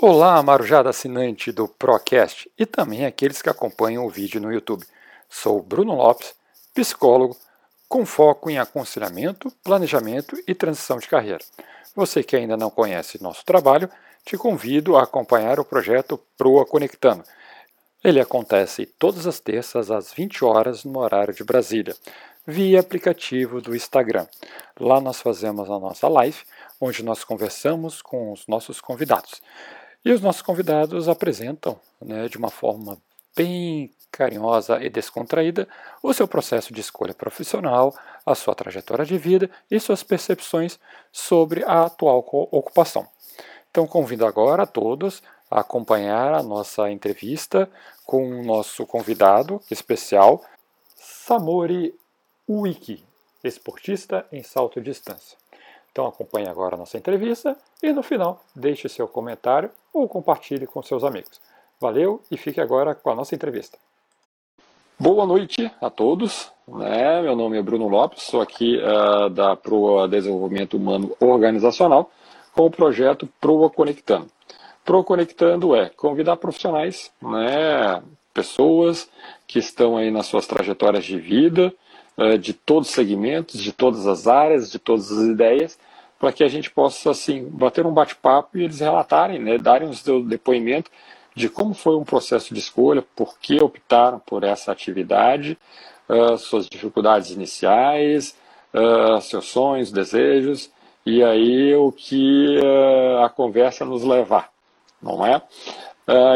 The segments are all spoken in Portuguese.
Olá, marujada assinante do Procast e também aqueles que acompanham o vídeo no YouTube. Sou Bruno Lopes, psicólogo com foco em aconselhamento, planejamento e transição de carreira. Você que ainda não conhece nosso trabalho, te convido a acompanhar o projeto Proa Conectando. Ele acontece todas as terças às 20 horas no horário de Brasília, via aplicativo do Instagram. Lá nós fazemos a nossa live, onde nós conversamos com os nossos convidados. E os nossos convidados apresentam, né, de uma forma bem carinhosa e descontraída o seu processo de escolha profissional, a sua trajetória de vida e suas percepções sobre a atual ocupação. Então convido agora a todos a acompanhar a nossa entrevista com o nosso convidado especial, Samori Uiki, esportista em salto de distância. Então acompanhe agora a nossa entrevista e no final deixe seu comentário ou compartilhe com seus amigos. Valeu e fique agora com a nossa entrevista. Boa noite a todos. Né? Meu nome é Bruno Lopes, sou aqui uh, da Proa Desenvolvimento Humano Organizacional com o projeto Proa Conectando. Proa Conectando é convidar profissionais, né, pessoas que estão aí nas suas trajetórias de vida, uh, de todos os segmentos, de todas as áreas, de todas as ideias, para que a gente possa assim bater um bate-papo e eles relatarem, né, darem o seu depoimento de como foi um processo de escolha, por que optaram por essa atividade, uh, suas dificuldades iniciais, uh, seus sonhos, desejos, e aí o que uh, a conversa nos levar, não é?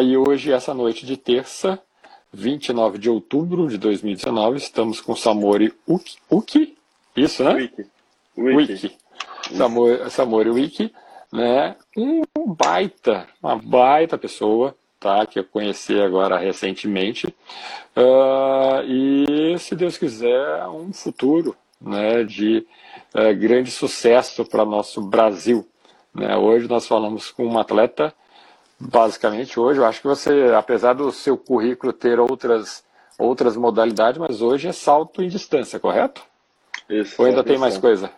e hoje, essa noite de terça, 29 de outubro de 2019, estamos com Samori Uki, Uki? isso, né? Wiki. Wiki. Wiki. Samori, Samori Wiki, né? Um baita, uma baita pessoa, tá? que eu conheci agora recentemente. Uh, e, se Deus quiser, um futuro né, de uh, grande sucesso para nosso Brasil. Né? Hoje nós falamos com um atleta, basicamente hoje, eu acho que você, apesar do seu currículo ter outras, outras modalidades, mas hoje é salto em distância, correto? Isso. Ou ainda tem mais coisa?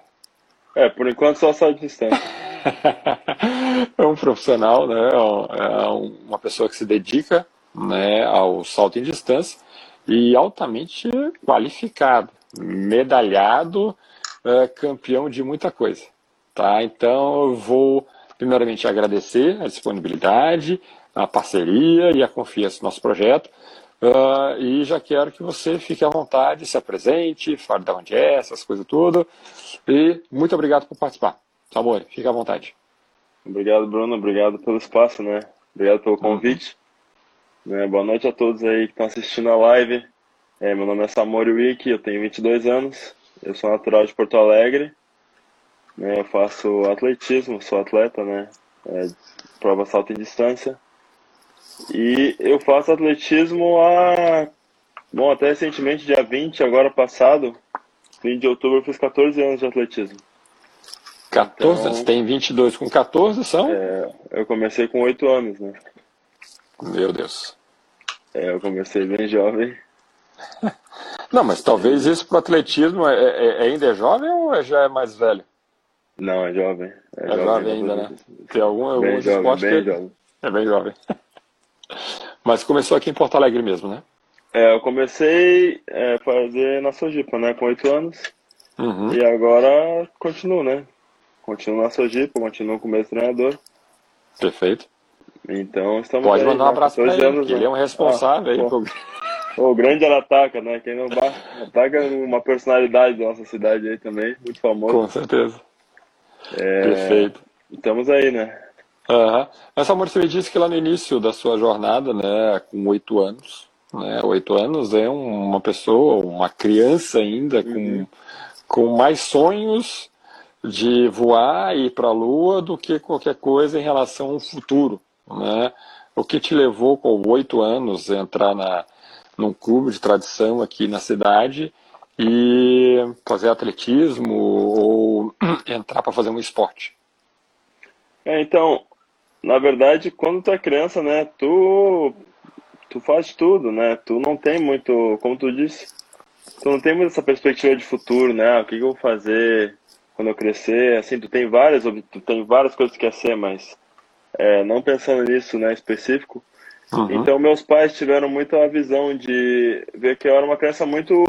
É, por enquanto só em distância. é um profissional, né, é uma pessoa que se dedica né, ao salto em distância e altamente qualificado, medalhado, é, campeão de muita coisa. Tá? Então eu vou primeiramente agradecer a disponibilidade, a parceria e a confiança no nosso projeto. Uh, e já quero que você fique à vontade, se apresente, fale de onde é, essas coisas tudo. E muito obrigado por participar. Samori, fique à vontade. Obrigado, Bruno. Obrigado pelo espaço, né? Obrigado pelo convite. Uhum. Boa noite a todos aí que estão assistindo a live. É, meu nome é Samori Wiki, eu tenho 22 anos. Eu sou natural de Porto Alegre. Né? Eu faço atletismo, sou atleta, né? É, prova salto em distância. E eu faço atletismo há. Bom, até recentemente, dia 20, agora passado, fim de outubro, eu fiz 14 anos de atletismo. 14? Então, você tem 22 com 14, são? É, eu comecei com 8 anos, né? Meu Deus. É, eu comecei bem jovem. Não, mas talvez isso para atletismo é, é, é, ainda é jovem ou é, já é mais velho? Não, é jovem. É, jovem, jovem ainda, né? Tem algum, bem jovem, bem que... jovem. É bem jovem. Mas começou aqui em Porto Alegre mesmo, né? É, eu comecei a fazer na Sojipa, né? Com 8 anos. Uhum. E agora continuo, né? Continuo na Sojipa, continuo com o mesmo treinador. Perfeito. Então estamos Pode aí, mandar um abraço para ele, anos, que ele é um responsável ah, aí. Pô. O grande Arataca, né? Quem não Arataca é uma personalidade da nossa cidade aí também, muito famoso. Com certeza. É... Perfeito. Estamos aí, né? Uhum. Mas, amor, você me disse que lá no início da sua jornada, né, com oito anos, né, oito anos é uma pessoa, uma criança ainda, uhum. com, com mais sonhos de voar e ir para a Lua do que qualquer coisa em relação ao futuro. Né? O que te levou com oito anos a entrar na, num clube de tradição aqui na cidade e fazer atletismo ou entrar para fazer um esporte? É, então, na verdade, quando tu é criança, né, tu tu faz tudo, né? Tu não tem muito, como tu disse, tu não tem muito essa perspectiva de futuro, né? O que, que eu vou fazer quando eu crescer? Assim, tu tem várias, tu tem várias coisas que quer ser, mas é, não pensando nisso, né, específico. Uhum. Então, meus pais tiveram muito a visão de ver que eu era uma criança muito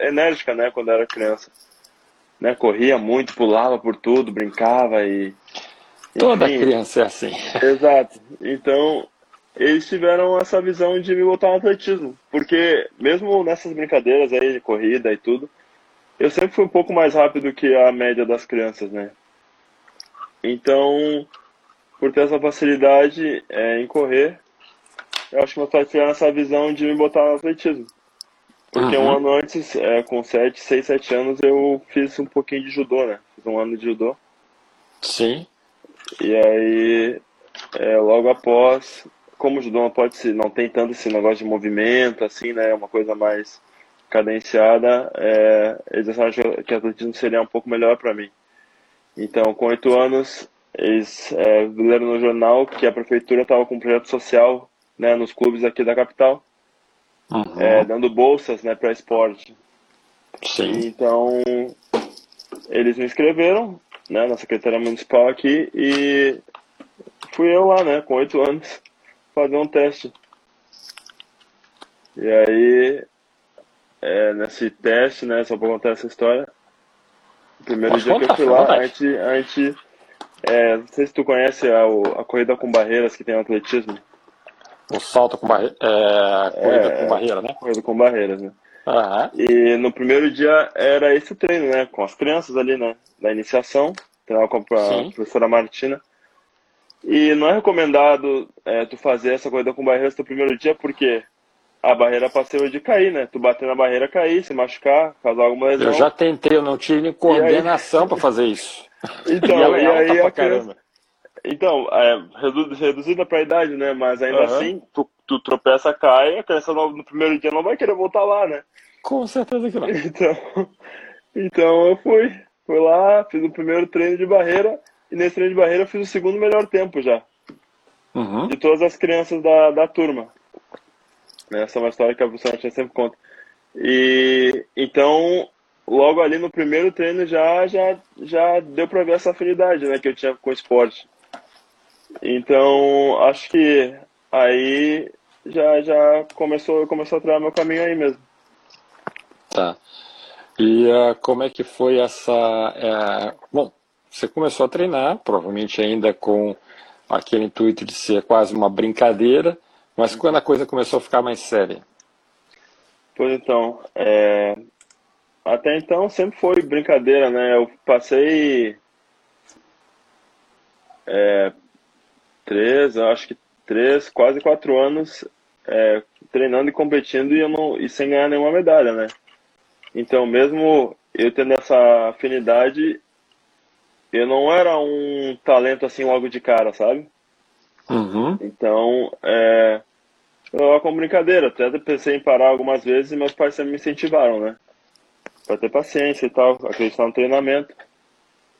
enérgica, né, quando eu era criança. Né, corria muito, pulava por tudo, brincava e. Toda criança é assim. Exato. Então, eles tiveram essa visão de me botar no atletismo. Porque, mesmo nessas brincadeiras aí de corrida e tudo, eu sempre fui um pouco mais rápido que a média das crianças, né? Então, por ter essa facilidade é, em correr, eu acho que meus pais tiveram essa visão de me botar no atletismo. Porque uhum. um ano antes, é, com 7, 6, 7 anos, eu fiz um pouquinho de judô, né? Fiz um ano de judô. Sim. E aí, é, logo após, como o judô não pode ser, não tem tanto esse negócio de movimento, assim, né? Uma coisa mais cadenciada, é, eles acharam que o atletismo seria um pouco melhor para mim. Então, com oito anos, eles é, leram no jornal que a prefeitura estava com um projeto social né, nos clubes aqui da capital, uhum. é, dando bolsas né, para esporte. Sim. Então, eles me inscreveram né, na Secretaria Municipal aqui e fui eu lá, né, com oito anos, fazer um teste. E aí, é, nesse teste, né, só para contar essa história, o primeiro Pode dia contar, que eu fui lá, a gente, a gente é, não sei se tu conhece a, a corrida com barreiras que tem no atletismo. O salto com barreira. É, corrida é, com barreira, né? Corrida com barreiras, né? Uhum. E no primeiro dia era esse treino, né? Com as crianças ali, né? Da iniciação. Treinava com a Sim. professora Martina. E não é recomendado é, tu fazer essa corrida com barreiras no primeiro dia, porque a barreira passou de cair, né? Tu bater na barreira, cair, se machucar, causar alguma lesão. Eu já tentei, eu não tive coordenação aí... para fazer isso. Então, e, e aí a criança... Então, é, reduzida para a idade, né? Mas ainda uhum. assim, tu, tu tropeça, cai, a criança no, no, primeiro dia não vai querer voltar lá, né? Com certeza que não. Então, então eu fui. Fui lá, fiz o primeiro treino de barreira, e nesse treino de barreira eu fiz o segundo melhor tempo já. Uhum. De todas as crianças da, da turma. Essa é uma história que a professora sempre conta. E então, logo ali no primeiro treino já já já deu para ver essa afinidade, né, que eu tinha com o esporte. Então, acho que aí já já começou começou a treinar meu caminho aí mesmo. Tá. E uh, como é que foi essa uh, bom, você começou a treinar, provavelmente ainda com aquele intuito de ser quase uma brincadeira, mas quando a coisa começou a ficar mais séria? Pois então, é... até então sempre foi brincadeira, né? Eu passei é, três, acho que três, quase quatro anos é, treinando e competindo e, eu não, e sem ganhar nenhuma medalha, né? Então, mesmo eu tendo essa afinidade, eu não era um talento assim logo de cara, sabe? Uhum. Então, é, eu como brincadeira, até pensei em parar algumas vezes e meus pais sempre me incentivaram, né? Pra ter paciência e tal, acreditar no treinamento.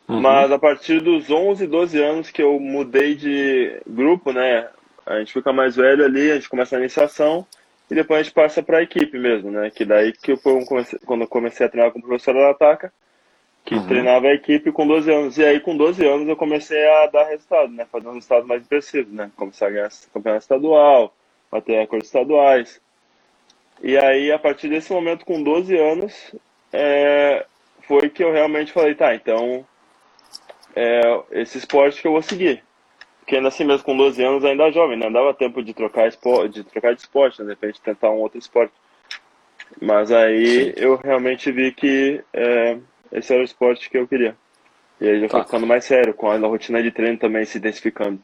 Uhum. Mas a partir dos 11, 12 anos que eu mudei de grupo, né? A gente fica mais velho ali, a gente começa a iniciação e depois a gente passa para a equipe mesmo, né? Que daí que eu comecei, quando eu comecei a treinar com o professor da Ataca, que uhum. treinava a equipe com 12 anos. E aí, com 12 anos, eu comecei a dar resultado, né? Fazer um resultado mais impressivo, né? Começar a ganhar campeonato estadual, bater recordes estaduais. E aí, a partir desse momento, com 12 anos, é, foi que eu realmente falei, tá, então, é esse esporte que eu vou seguir. Porque ainda assim, mesmo com 12 anos, ainda jovem, né? Dava tempo de trocar, esporte, de trocar de esporte, né? De repente tentar um outro esporte. Mas aí eu realmente vi que é, esse era o esporte que eu queria. E aí já foi tá. ficando mais sério, com a rotina de treino também se intensificando.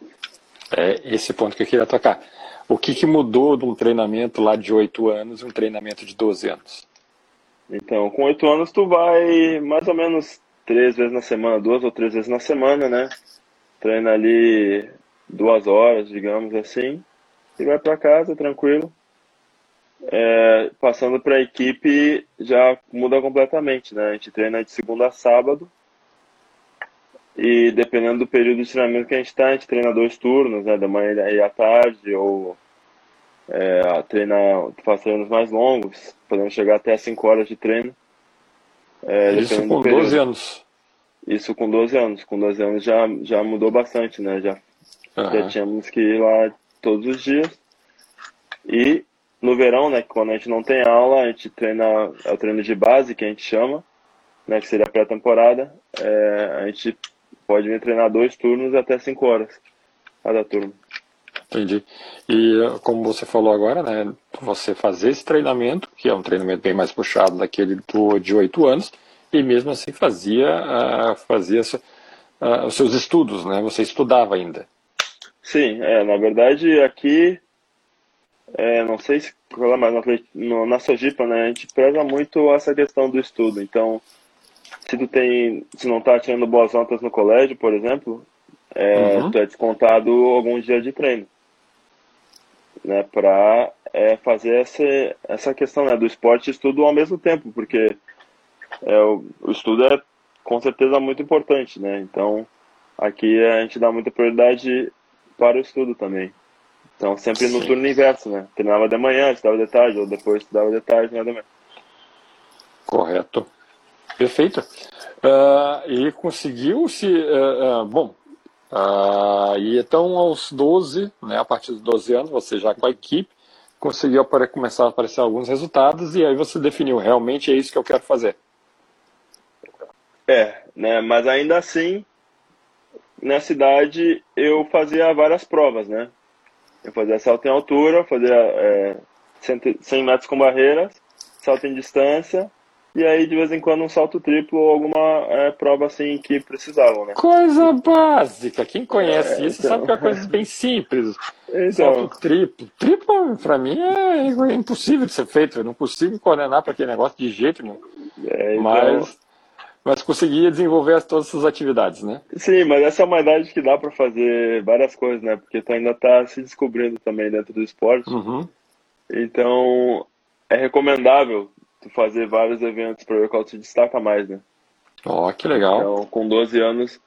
É esse ponto que eu queria tocar. O que, que mudou de um treinamento lá de 8 anos e um treinamento de 12 anos? Então, com 8 anos tu vai mais ou menos três vezes na semana, duas ou três vezes na semana, né? Treina ali duas horas, digamos assim, e vai para casa tranquilo. É, passando para a equipe já muda completamente, né? A gente treina de segunda a sábado e dependendo do período de treinamento que a gente está, a gente treina dois turnos, né? Da manhã e à tarde, ou é, treina, faz treinos mais longos, podemos chegar até 5 horas de treino. É, Isso com 12 anos. Isso com 12 anos. Com 12 anos já, já mudou bastante, né? Já Uhum. Já tínhamos que ir lá todos os dias. E no verão, né, quando a gente não tem aula, a gente treina, é o treino de base, que a gente chama, né, que seria pré-temporada. É, a gente pode vir treinar dois turnos até cinco horas, cada turno. Entendi. E como você falou agora, né, você fazer esse treinamento, que é um treinamento bem mais puxado daquele do, de oito anos, e mesmo assim fazia, uh, fazia uh, os seus estudos, né? Você estudava ainda. Sim, é, na verdade aqui, é, não sei se mas na, na Sojipa, né, a gente preza muito essa questão do estudo. Então, se tu tem, se não está tirando boas notas no colégio, por exemplo, é, uhum. tu é descontado alguns dias de treino, né, para é, fazer essa, essa questão né, do esporte e estudo ao mesmo tempo, porque é, o, o estudo é com certeza muito importante, né? Então, aqui a gente dá muita prioridade para o estudo também. Então, sempre no Sim. turno inverso, né? Treinava de manhã, estudava de tarde, ou depois estudava de tarde, nada mais. Correto. Perfeito. Uh, e conseguiu se. Uh, uh, bom, e então aos 12, né, a partir dos 12 anos, você já com a equipe, conseguiu começar a aparecer alguns resultados, e aí você definiu, realmente é isso que eu quero fazer. É, né, mas ainda assim, na cidade eu fazia várias provas, né? Eu fazia salto em altura, fazia é, 100 metros com barreiras, salto em distância, e aí de vez em quando um salto triplo ou alguma é, prova assim que precisavam, né? Coisa básica, quem conhece é, isso então... sabe que é coisa bem simples. Então... Salto triplo. Triplo, pra mim, é impossível de ser feito, eu não consigo coordenar para aquele negócio de jeito nenhum. É, então... Mas mas conseguia desenvolver todas essas atividades, né? Sim, mas essa é uma idade que dá para fazer várias coisas, né? Porque tu ainda tá se descobrindo também dentro do esporte. Uhum. Então, é recomendável tu fazer vários eventos para ver qual se destaca mais, né? Ó, oh, que legal. Então, com 12 anos,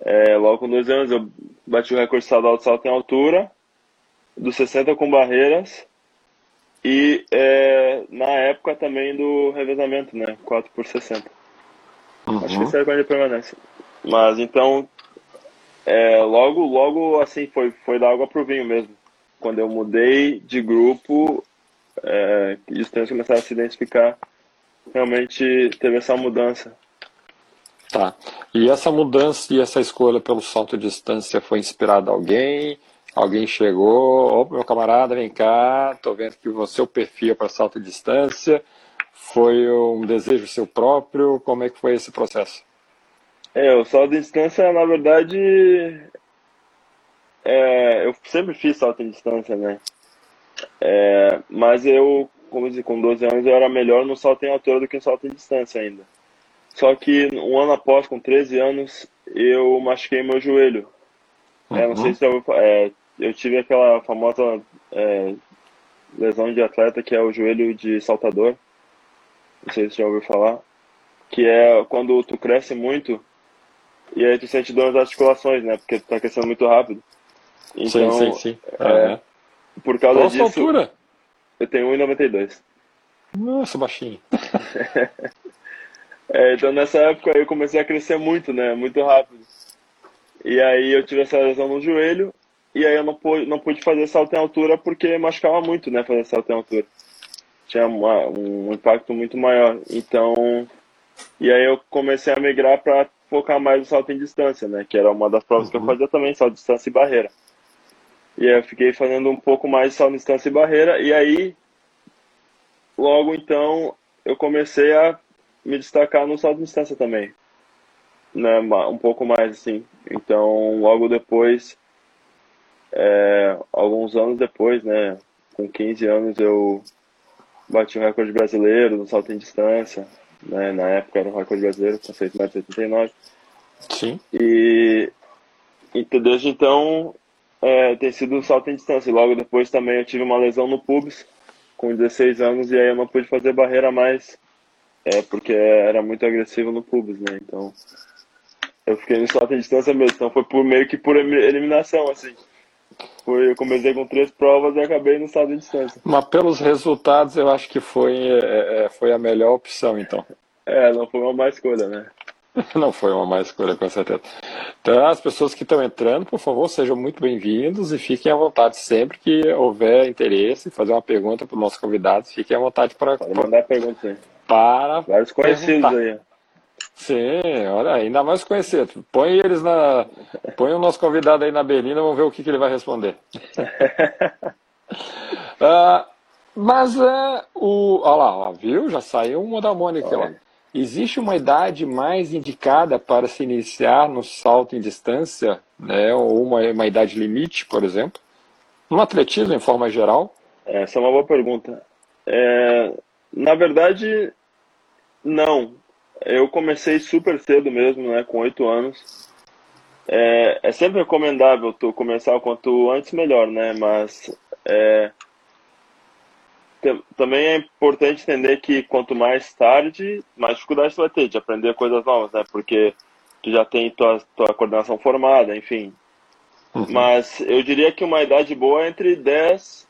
é, logo com 12 anos eu bati o recorde estadual de salto em altura, dos 60 com barreiras, e é, na época também do revezamento, né? 4 por 60. Uhum. Acho que esse recorde permanece. Mas então, é, logo, logo assim, foi, foi da água pro vinho mesmo. Quando eu mudei de grupo, é, e os treinos começaram a se identificar, realmente teve essa mudança. Tá. E essa mudança e essa escolha pelo salto de distância foi inspirada alguém? Alguém chegou, opa, meu camarada, vem cá, tô vendo que você é o perfil para salto de distância. Foi um desejo seu próprio? Como é que foi esse processo? É, o salto em distância, na verdade, é, eu sempre fiz salto em distância, né? É, mas eu, como dizer, com 12 anos, eu era melhor no salto em altura do que no salto em distância ainda. Só que um ano após, com 13 anos, eu machuquei meu joelho. Uhum. É, não sei uhum. se eu, é, eu tive aquela famosa é, lesão de atleta que é o joelho de saltador não sei se você já ouviu falar, que é quando tu cresce muito e aí tu sente dor nas articulações, né? Porque tu tá crescendo muito rápido. Então, sim, sim, sim. É, por causa Qual disso. altura? Eu tenho 1,92. Nossa, baixinho. é, então nessa época eu comecei a crescer muito, né? Muito rápido. E aí eu tive essa lesão no joelho e aí eu não pude, não pude fazer salto em altura porque machucava muito, né? Fazer salto em altura tinha uma, um impacto muito maior. Então, e aí eu comecei a migrar para focar mais no salto em distância, né? Que era uma das provas uhum. que eu uhum. fazia também, salto em distância e barreira. E aí eu fiquei fazendo um pouco mais de salto em distância e barreira, e aí, logo então, eu comecei a me destacar no salto em distância também. Né? Um pouco mais, assim. Então, logo depois, é, alguns anos depois, né? Com 15 anos, eu bati o recorde brasileiro no salto em distância, né? Na época era o recorde brasileiro com 6,89 Sim. E, e desde então é, tem sido um salto em distância. E logo depois também eu tive uma lesão no pubis com 16 anos e aí eu não pude fazer barreira mais é, porque era muito agressivo no pubis, né? Então eu fiquei no salto em distância mesmo. Então foi por meio que por eliminação, assim. Foi, eu comecei com três provas e acabei no estado de distância. Mas pelos resultados, eu acho que foi, é, é, foi a melhor opção, então. É, não foi uma má escolha, né? Não foi uma má escolha, com certeza. Então, as pessoas que estão entrando, por favor, sejam muito bem-vindos e fiquem à vontade sempre que houver interesse, fazer uma pergunta para os nossos convidados, fiquem à vontade para. Pode mandar perguntas aí. Para. Vários conhecidos perguntar. aí. Sim, olha, ainda mais conhecido. Põe eles na. Põe o nosso convidado aí na berlina, vamos ver o que, que ele vai responder. uh, mas uh, o. Olha lá, ó, viu? Já saiu uma da Mônica lá. Existe uma idade mais indicada para se iniciar no salto em distância, né, ou uma, uma idade limite, por exemplo? No atletismo, em forma geral? Essa é uma boa pergunta. É, na verdade, não. Eu comecei super cedo mesmo, né, com oito anos. É, é, sempre recomendável tu começar o quanto antes melhor, né? Mas é, também é importante entender que quanto mais tarde, mais dificuldade você vai ter de aprender coisas novas, né? Porque tu já tem tua, tua coordenação formada, enfim. Uhum. Mas eu diria que uma idade boa é entre 10,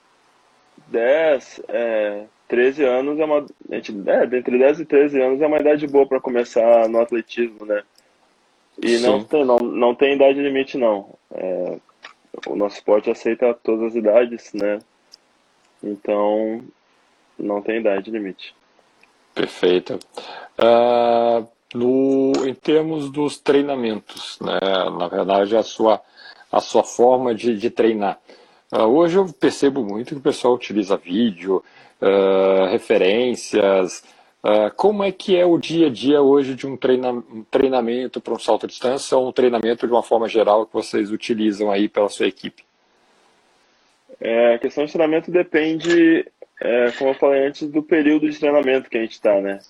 10 é, 13 anos é uma. Entre, é, entre 10 e 13 anos é uma idade boa para começar no atletismo, né? E não tem, não, não tem idade limite, não. É, o nosso esporte aceita todas as idades, né? Então, não tem idade limite. Perfeito. Uh, no, em termos dos treinamentos, né, na verdade, a sua, a sua forma de, de treinar. Uh, hoje eu percebo muito que o pessoal utiliza vídeo, uh, referências. como é que é o dia a dia hoje de um, treina, um treinamento para um salto à distância ou um treinamento de uma forma geral que vocês utilizam aí pela sua equipe? É, a questão de treinamento depende é, como eu falei antes, do período de treinamento que a gente está, né?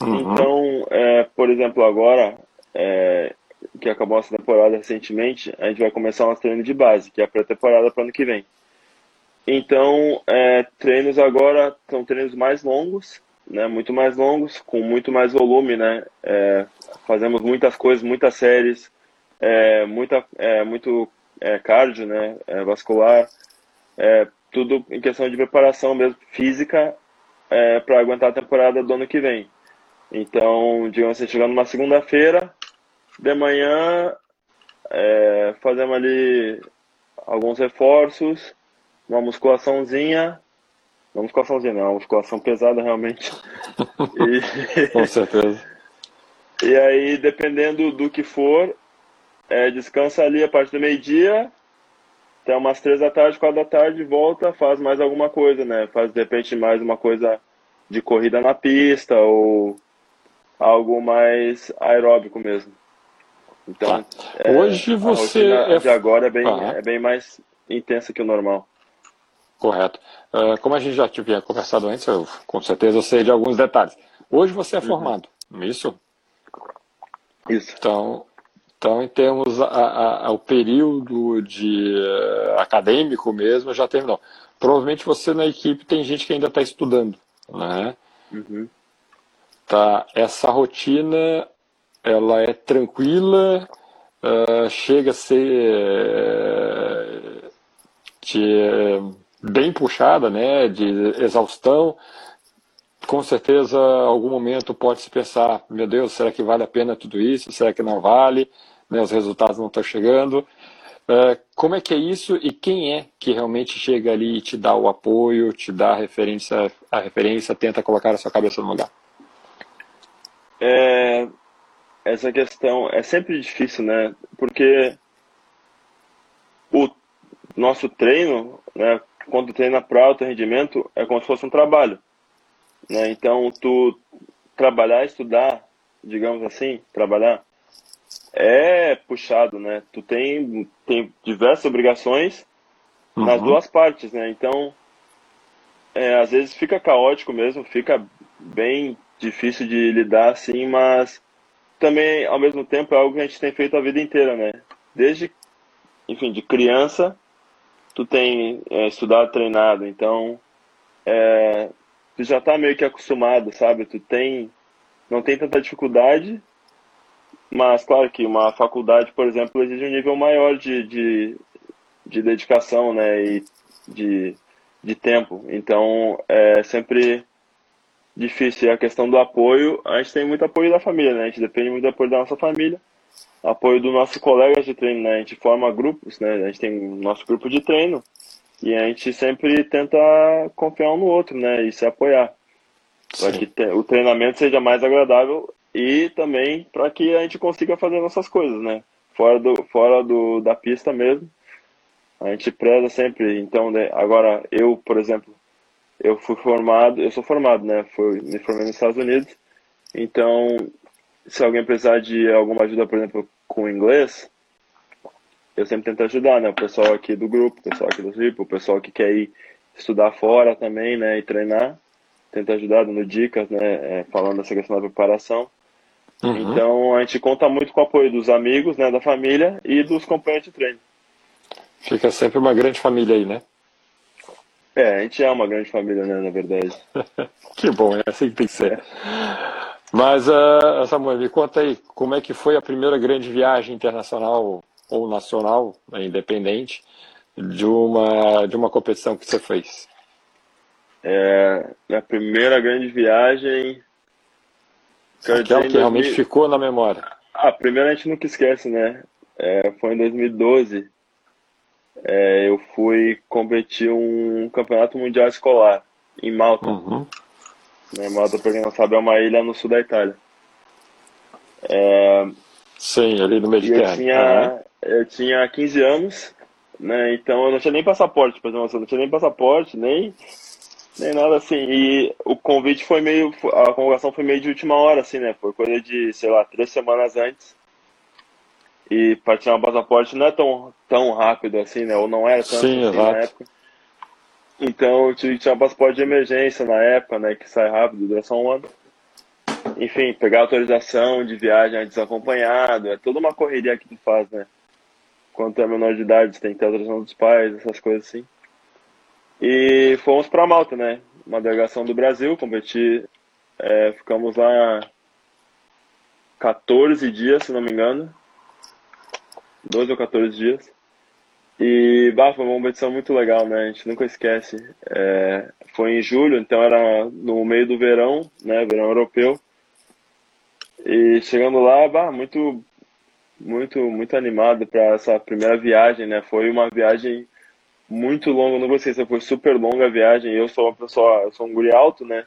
Uhum. Então, é, por exemplo, agora, é, que acabou essa temporada recentemente, a gente vai começar nosso treino de base, que é a pré-temporada para o ano que vem. Então, é, treinos agora são treinos mais longos, né, muito mais longos, com muito mais volume, né? É, fazemos muitas coisas, muitas séries, é, muita, é, muito é, cardio, né, é, vascular, é, tudo em questão de preparação mesmo, física, para aguentar a temporada do ano que vem. Então, digamos assim, chegando numa segunda-feira, de manhã, fazemos ali alguns reforços, uma musculaçãozinha, uma musculaçãozinha, não, uma musculação pesada realmente. e, Com certeza. E aí, dependendo do que for, é, descansa ali a partir do meio-dia, até umas três da tarde, quatro da tarde, volta, faz mais alguma coisa, né? Faz de repente mais uma coisa de corrida na pista ou algo mais aeróbico mesmo. Então, tá. é, hoje você é... de agora é bem, é bem mais intensa que o normal. Correto. Uh, como a gente já tinha conversado antes, eu com certeza eu sei de alguns detalhes. Hoje você é uhum. formado, é isso? Isso. Então, então, em termos a, a, ao período de uh, acadêmico mesmo, já terminou. Provavelmente você na equipe tem gente que ainda está estudando, né? Uhum. Tá, essa rotina, ela é tranquila, uh, chega a ser de, bem puxada, né? De exaustão com certeza, algum momento pode se pensar: meu Deus, será que vale a pena tudo isso? Será que não vale? né, os resultados não estão chegando. Uh, como é que é isso e quem é que realmente chega ali e te dá o apoio, te dá a referência, a referência, tenta colocar a sua cabeça no lugar? É, essa questão é sempre difícil, né? Porque o nosso treino, né, quando treina para alto rendimento, é como se fosse um trabalho. Né? Então, tu trabalhar, estudar, digamos assim, trabalhar, é puxado, né? Tu tem, tem diversas obrigações uhum. nas duas partes, né? Então, é, às vezes fica caótico mesmo, fica bem difícil de lidar assim, mas também, ao mesmo tempo, é algo que a gente tem feito a vida inteira, né? Desde, enfim, de criança, tu tem é, estudado, treinado, então é, tu já tá meio que acostumado, sabe? Tu tem, não tem tanta dificuldade mas, claro que uma faculdade, por exemplo, exige um nível maior de, de, de dedicação né, e de, de tempo. Então, é sempre difícil. E a questão do apoio, a gente tem muito apoio da família, né? A gente depende muito do apoio da nossa família, apoio dos nossos colegas de treino, né? A gente forma grupos, né? A gente tem o nosso grupo de treino e a gente sempre tenta confiar um no outro, né? E se apoiar. Para que o treinamento seja mais agradável e também para que a gente consiga fazer nossas coisas, né? Fora, do, fora do, da pista mesmo. A gente preza sempre. Então, né? agora, eu, por exemplo, eu fui formado, eu sou formado, né? Fui, me formei nos Estados Unidos. Então, se alguém precisar de alguma ajuda, por exemplo, com inglês, eu sempre tento ajudar, né? O pessoal aqui do grupo, o pessoal aqui do RIP, o pessoal que quer ir estudar fora também, né? E treinar. Tento ajudar, dando dicas, né? É, falando dessa questão da preparação. Uhum. Então, a gente conta muito com o apoio dos amigos, né? Da família e dos companheiros de treino. Fica sempre uma grande família aí, né? É, a gente é uma grande família, né? Na verdade. que bom, é assim que tem que ser. É. Mas, uh, Samuel, me conta aí, como é que foi a primeira grande viagem internacional ou nacional, né, independente, de uma, de uma competição que você fez? É, a primeira grande viagem. Aquela que 2000... realmente ficou na memória. Ah, primeiro a gente nunca esquece, né? É, foi em 2012. É, eu fui competir um campeonato mundial escolar em Malta. Uhum. Malta, para quem não sabe, é uma ilha no sul da Itália. É, Sim, ali no Mediterrâneo. Eu tinha, uhum eu tinha 15 anos, né? Então eu não tinha nem passaporte, por exemplo, eu não tinha nem passaporte, nem, nem nada assim. E o convite foi meio. A convocação foi meio de última hora, assim, né? Foi coisa de, sei lá, três semanas antes. E para tirar um passaporte não é tão, tão rápido assim, né? Ou não era tanto Sim, assim na época. Então eu um passaporte de emergência na época, né? Que sai rápido, dura só um ano. Enfim, pegar autorização de viagem desacompanhado, é toda uma correria que tu faz, né? quando é menor de idade, tem que ter autorização dos pais, essas coisas assim. E fomos para Malta, né? Uma delegação do Brasil, competir. É, ficamos lá 14 dias, se não me engano. 12 ou 14 dias. E bah, foi uma competição muito legal, né? A gente nunca esquece. É, foi em julho, então era no meio do verão, né? Verão europeu. E chegando lá, bah, muito muito muito animado para essa primeira viagem, né? Foi uma viagem muito longa, não gostei, foi super longa a viagem. Eu sou uma pessoa, eu sou um guri alto, né?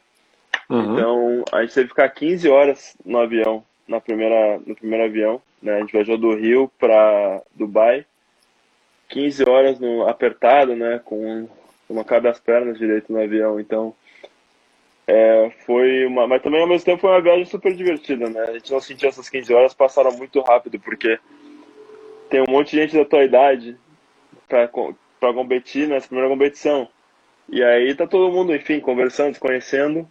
Uhum. Então a gente teve que ficar 15 horas no avião, na primeira, no primeiro avião, né? A gente viajou do Rio para Dubai, 15 horas no apertado, né? Com uma cabe as pernas direito no avião, então é, foi uma, mas também ao mesmo tempo foi uma viagem super divertida, né? A gente não sentiu essas 15 horas passaram muito rápido, porque tem um monte de gente da tua idade para competir nessa primeira competição. E aí tá todo mundo, enfim, conversando, se conhecendo.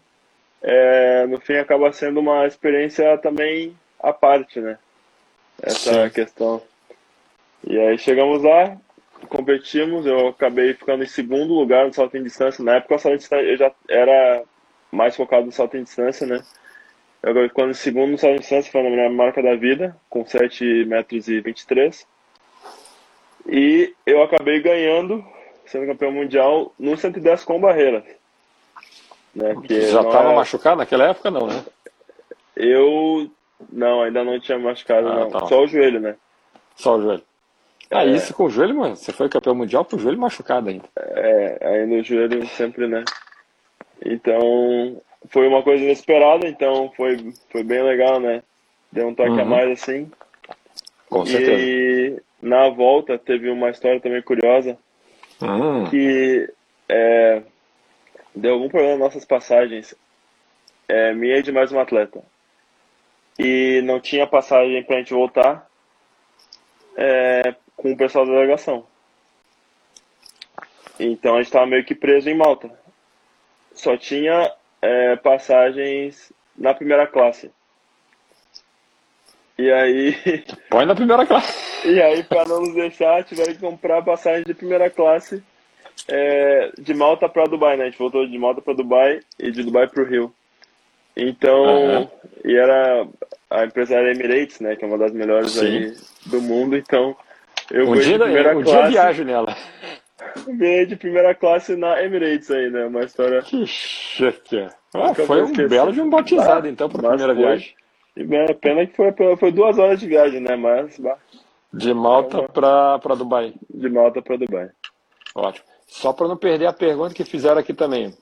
É, no fim acaba sendo uma experiência também à parte, né? Essa Sim. questão. E aí chegamos lá, competimos, eu acabei ficando em segundo lugar no salto em distância. Na época o salto em distância eu já era mais focado no salto em distância, né? Eu quando segundo no salto em distância foi na minha marca da vida, com 7 metros e 23. E eu acabei ganhando, sendo campeão mundial, no 110 com barreira. Né? Que Já estava era... machucado naquela época, não, né? Eu não, ainda não tinha machucado, ah, não. Tá. Só o joelho, né? Só o joelho. Ah, é... isso com o joelho, mano. Você foi campeão mundial com o joelho machucado ainda. É, ainda o joelho sempre, né? Então, foi uma coisa inesperada, então foi, foi bem legal, né? Deu um toque uhum. a mais assim. Com certeza. E na volta teve uma história também curiosa uhum. que é, deu algum problema nas nossas passagens. É, minha e de mais um atleta. E não tinha passagem pra gente voltar é, com o pessoal da delegação. Então a gente tava meio que preso em Malta só tinha é, passagens na primeira classe. E aí. Põe na primeira classe. E aí, para não nos deixar, tiveram que comprar passagem de primeira classe é, de Malta para Dubai, né? A gente voltou de Malta para Dubai e de Dubai para o Rio. Então, uhum. e era a empresa era Emirates, né? Que é uma das melhores Sim. aí do mundo. Então, eu um dia, de primeira um classe. dia viajo nela. Veio de primeira classe na Emirates aí, né? Uma história. Que chique. Ah, foi um belo de um batizado, então, para a primeira foi. viagem. E é, pena que foi, foi duas horas de viagem, né? Mas. De Malta é para Dubai. De Malta para Dubai. Ótimo. Só para não perder a pergunta que fizeram aqui também.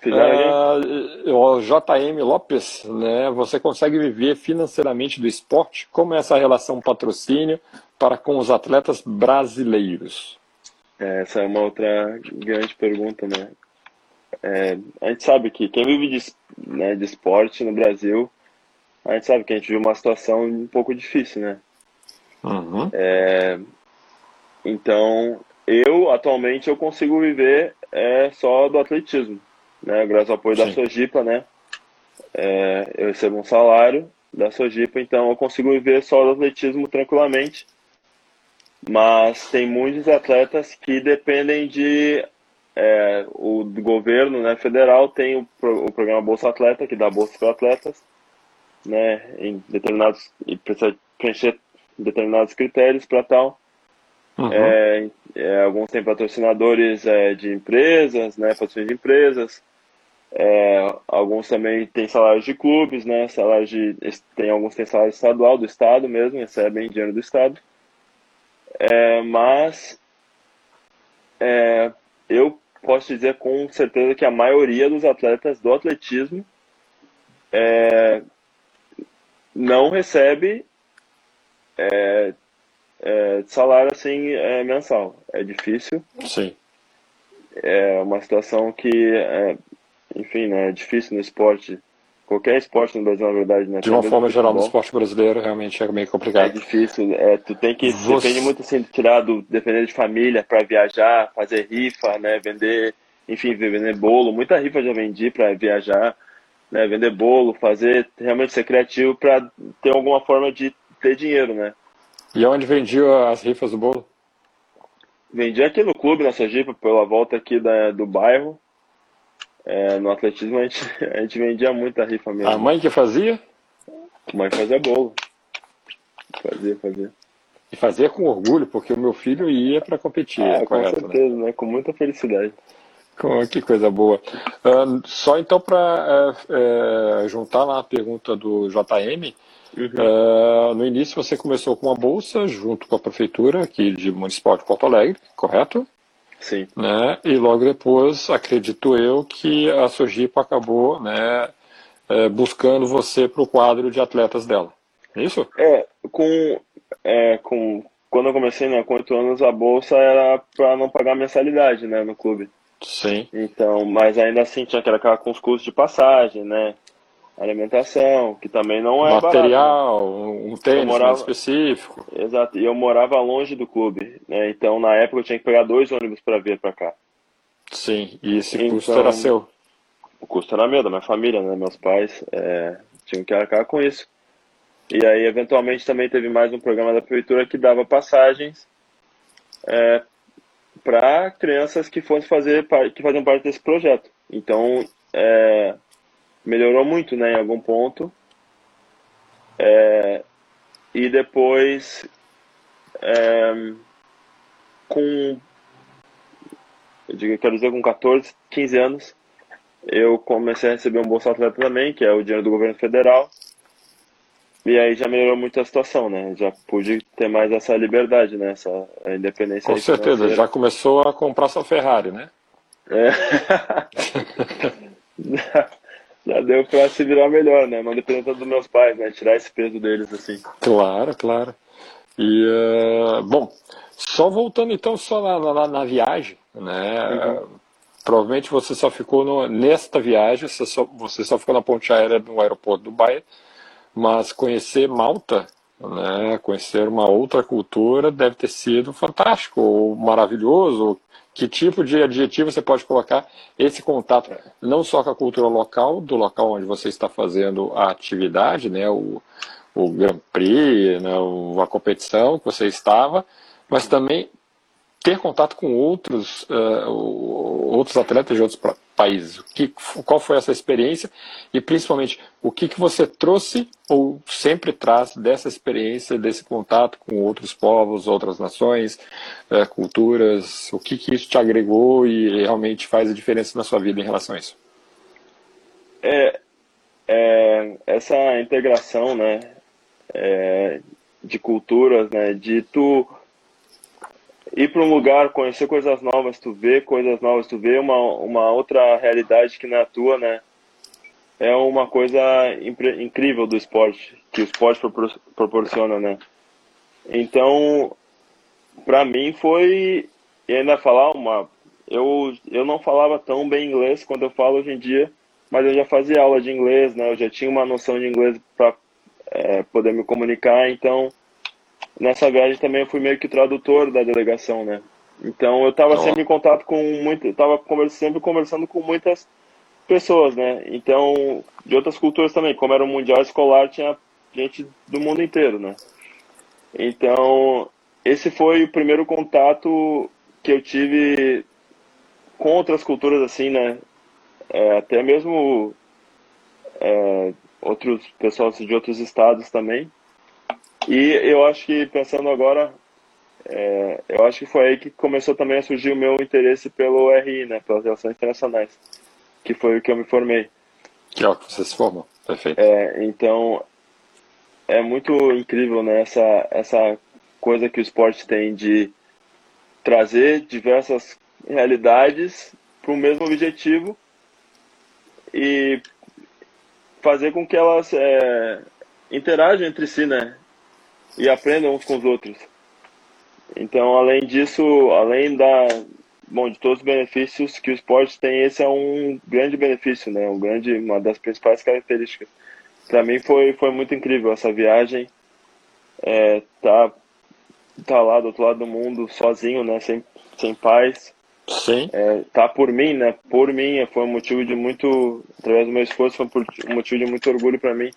Fizeram uh, o JM Lopes, né? Você consegue viver financeiramente do esporte? Como é essa relação patrocínio para com os atletas brasileiros? É, essa é uma outra grande pergunta, né? É, a gente sabe que quem vive de, né, de esporte no Brasil, a gente sabe que a gente vive uma situação um pouco difícil, né? Uhum. É, então, eu, atualmente, eu consigo viver é, só do atletismo, né? Graças ao apoio Sim. da Sojipa, né? É, eu recebo um salário da Sojipa, então eu consigo viver só do atletismo tranquilamente. Mas tem muitos atletas que dependem de é, o governo né, federal tem o, o programa Bolsa Atleta, que dá bolsa para atletas, né, em determinados, e precisa preencher determinados critérios para tal. Uhum. É, é, alguns têm patrocinadores é, de empresas, né, de empresas. É, alguns também têm salários de clubes, né, salários de, tem alguns têm salário estadual do estado mesmo, recebem dinheiro do estado. É, mas é, eu posso dizer com certeza que a maioria dos atletas do atletismo não recebe é, salário assim é, mensal. É difícil. Sim. É uma situação que, é, enfim, né, é difícil no esporte. Qualquer esporte no Brasil, na verdade, né? De uma forma geral, no esporte brasileiro, realmente é meio complicado. É difícil. É, tu tem que. Você... Depende muito assim, de tirar do. Depender de família para viajar, fazer rifa, né? Vender. Enfim, vender bolo. Muita rifa já vendi para viajar, né? Vender bolo, fazer. Realmente ser criativo para ter alguma forma de ter dinheiro, né? E onde vendia as rifas do bolo? Vendia aqui no clube, na Sergipe, pela volta aqui da, do bairro. É, no atletismo a gente, a gente vendia muita rifa mesmo. A mãe que fazia? A mãe fazia bolo. Fazia, fazia. E fazia com orgulho, porque o meu filho ia para competir. Ah, correto, com né? certeza, né? né? Com muita felicidade. Que coisa boa. Uh, só então para uh, uh, juntar lá a pergunta do JM, Uhum. Uh, no início você começou com uma bolsa junto com a prefeitura aqui de Municipal de Porto Alegre, correto? Sim. Né? E logo depois, acredito eu, que a Sojipa acabou né, uh, buscando você para o quadro de atletas dela. É isso? É, com, é, com quando eu comecei, né, com oito anos, a bolsa era para não pagar mensalidade, né, no clube. Sim. Então, mas ainda assim tinha com os custos de passagem, né? Alimentação, que também não é Material, barato, né? um tênis morava, específico. Exato, e eu morava longe do clube, né? então na época eu tinha que pegar dois ônibus para vir para cá. Sim, e esse então, custo era seu? O custo era meu, da minha família, né? Meus pais é, tinham que arcar com isso. E aí, eventualmente, também teve mais um programa da prefeitura que dava passagens é, para crianças que fossem fazer que faziam parte desse projeto. Então, é, melhorou muito, né, em algum ponto. É, e depois, é, com, eu digo, quero dizer, com 14, 15 anos, eu comecei a receber um Bolsa Atleta também, que é o dinheiro do governo federal. E aí já melhorou muito a situação, né? Já pude ter mais essa liberdade, né? Essa independência. Com certeza, já começou a comprar sua Ferrari, né? É. já deu pra se virar melhor, né? Não depender tanto dos meus pais, né? Tirar esse peso deles, assim. Claro, claro. E, uh, bom, só voltando então só na, na, na viagem, né? Uhum. provavelmente você só ficou no, nesta viagem, você só, você só ficou na ponte aérea no aeroporto do Dubai, mas conhecer Malta, né? Conhecer uma outra cultura deve ter sido fantástico, ou maravilhoso, que tipo de adjetivo você pode colocar esse contato, não só com a cultura local, do local onde você está fazendo a atividade, né, o, o Grand Prix, né, a competição que você estava, mas também ter contato com outros, uh, outros atletas de outros países. O que, qual foi essa experiência e, principalmente, o que, que você trouxe ou sempre traz dessa experiência, desse contato com outros povos, outras nações, é, culturas? O que, que isso te agregou e realmente faz a diferença na sua vida em relação a isso? É, é essa integração, né, é, de culturas, né, de tu ir para um lugar, conhecer coisas novas, tu vê coisas novas, tu vê uma, uma outra realidade que não é a tua, né? É uma coisa incrível do esporte, que o esporte propor proporciona, né? Então, para mim foi, e ainda falar uma, eu, eu não falava tão bem inglês quando eu falo hoje em dia, mas eu já fazia aula de inglês, né? Eu já tinha uma noção de inglês para é, poder me comunicar, então nessa viagem também eu fui meio que tradutor da delegação, né? Então eu estava sempre em contato com muito, estava conversa, sempre conversando com muitas pessoas, né? Então de outras culturas também, como era um mundial escolar, tinha gente do mundo inteiro, né? Então esse foi o primeiro contato que eu tive com outras culturas assim, né? É, até mesmo é, outros pessoas de outros estados também. E eu acho que, pensando agora, é, eu acho que foi aí que começou também a surgir o meu interesse pelo RI, né, pelas relações internacionais, que foi o que eu me formei. Que é o que você se formou, perfeito. É, então, é muito incrível, né, essa, essa coisa que o esporte tem de trazer diversas realidades para o mesmo objetivo e fazer com que elas é, interajam entre si, né? E aprendam uns com os outros. Então, além disso, além da bom de todos os benefícios que o esporte tem, esse é um grande benefício, né? Um grande, uma das principais características. Para mim foi foi muito incrível essa viagem. É, tá tá lá do outro lado do mundo sozinho, né? Sem sem pais. Sim. É, tá por mim, né? Por mim foi um motivo de muito, através do meu esforço, foi um motivo de muito orgulho para mim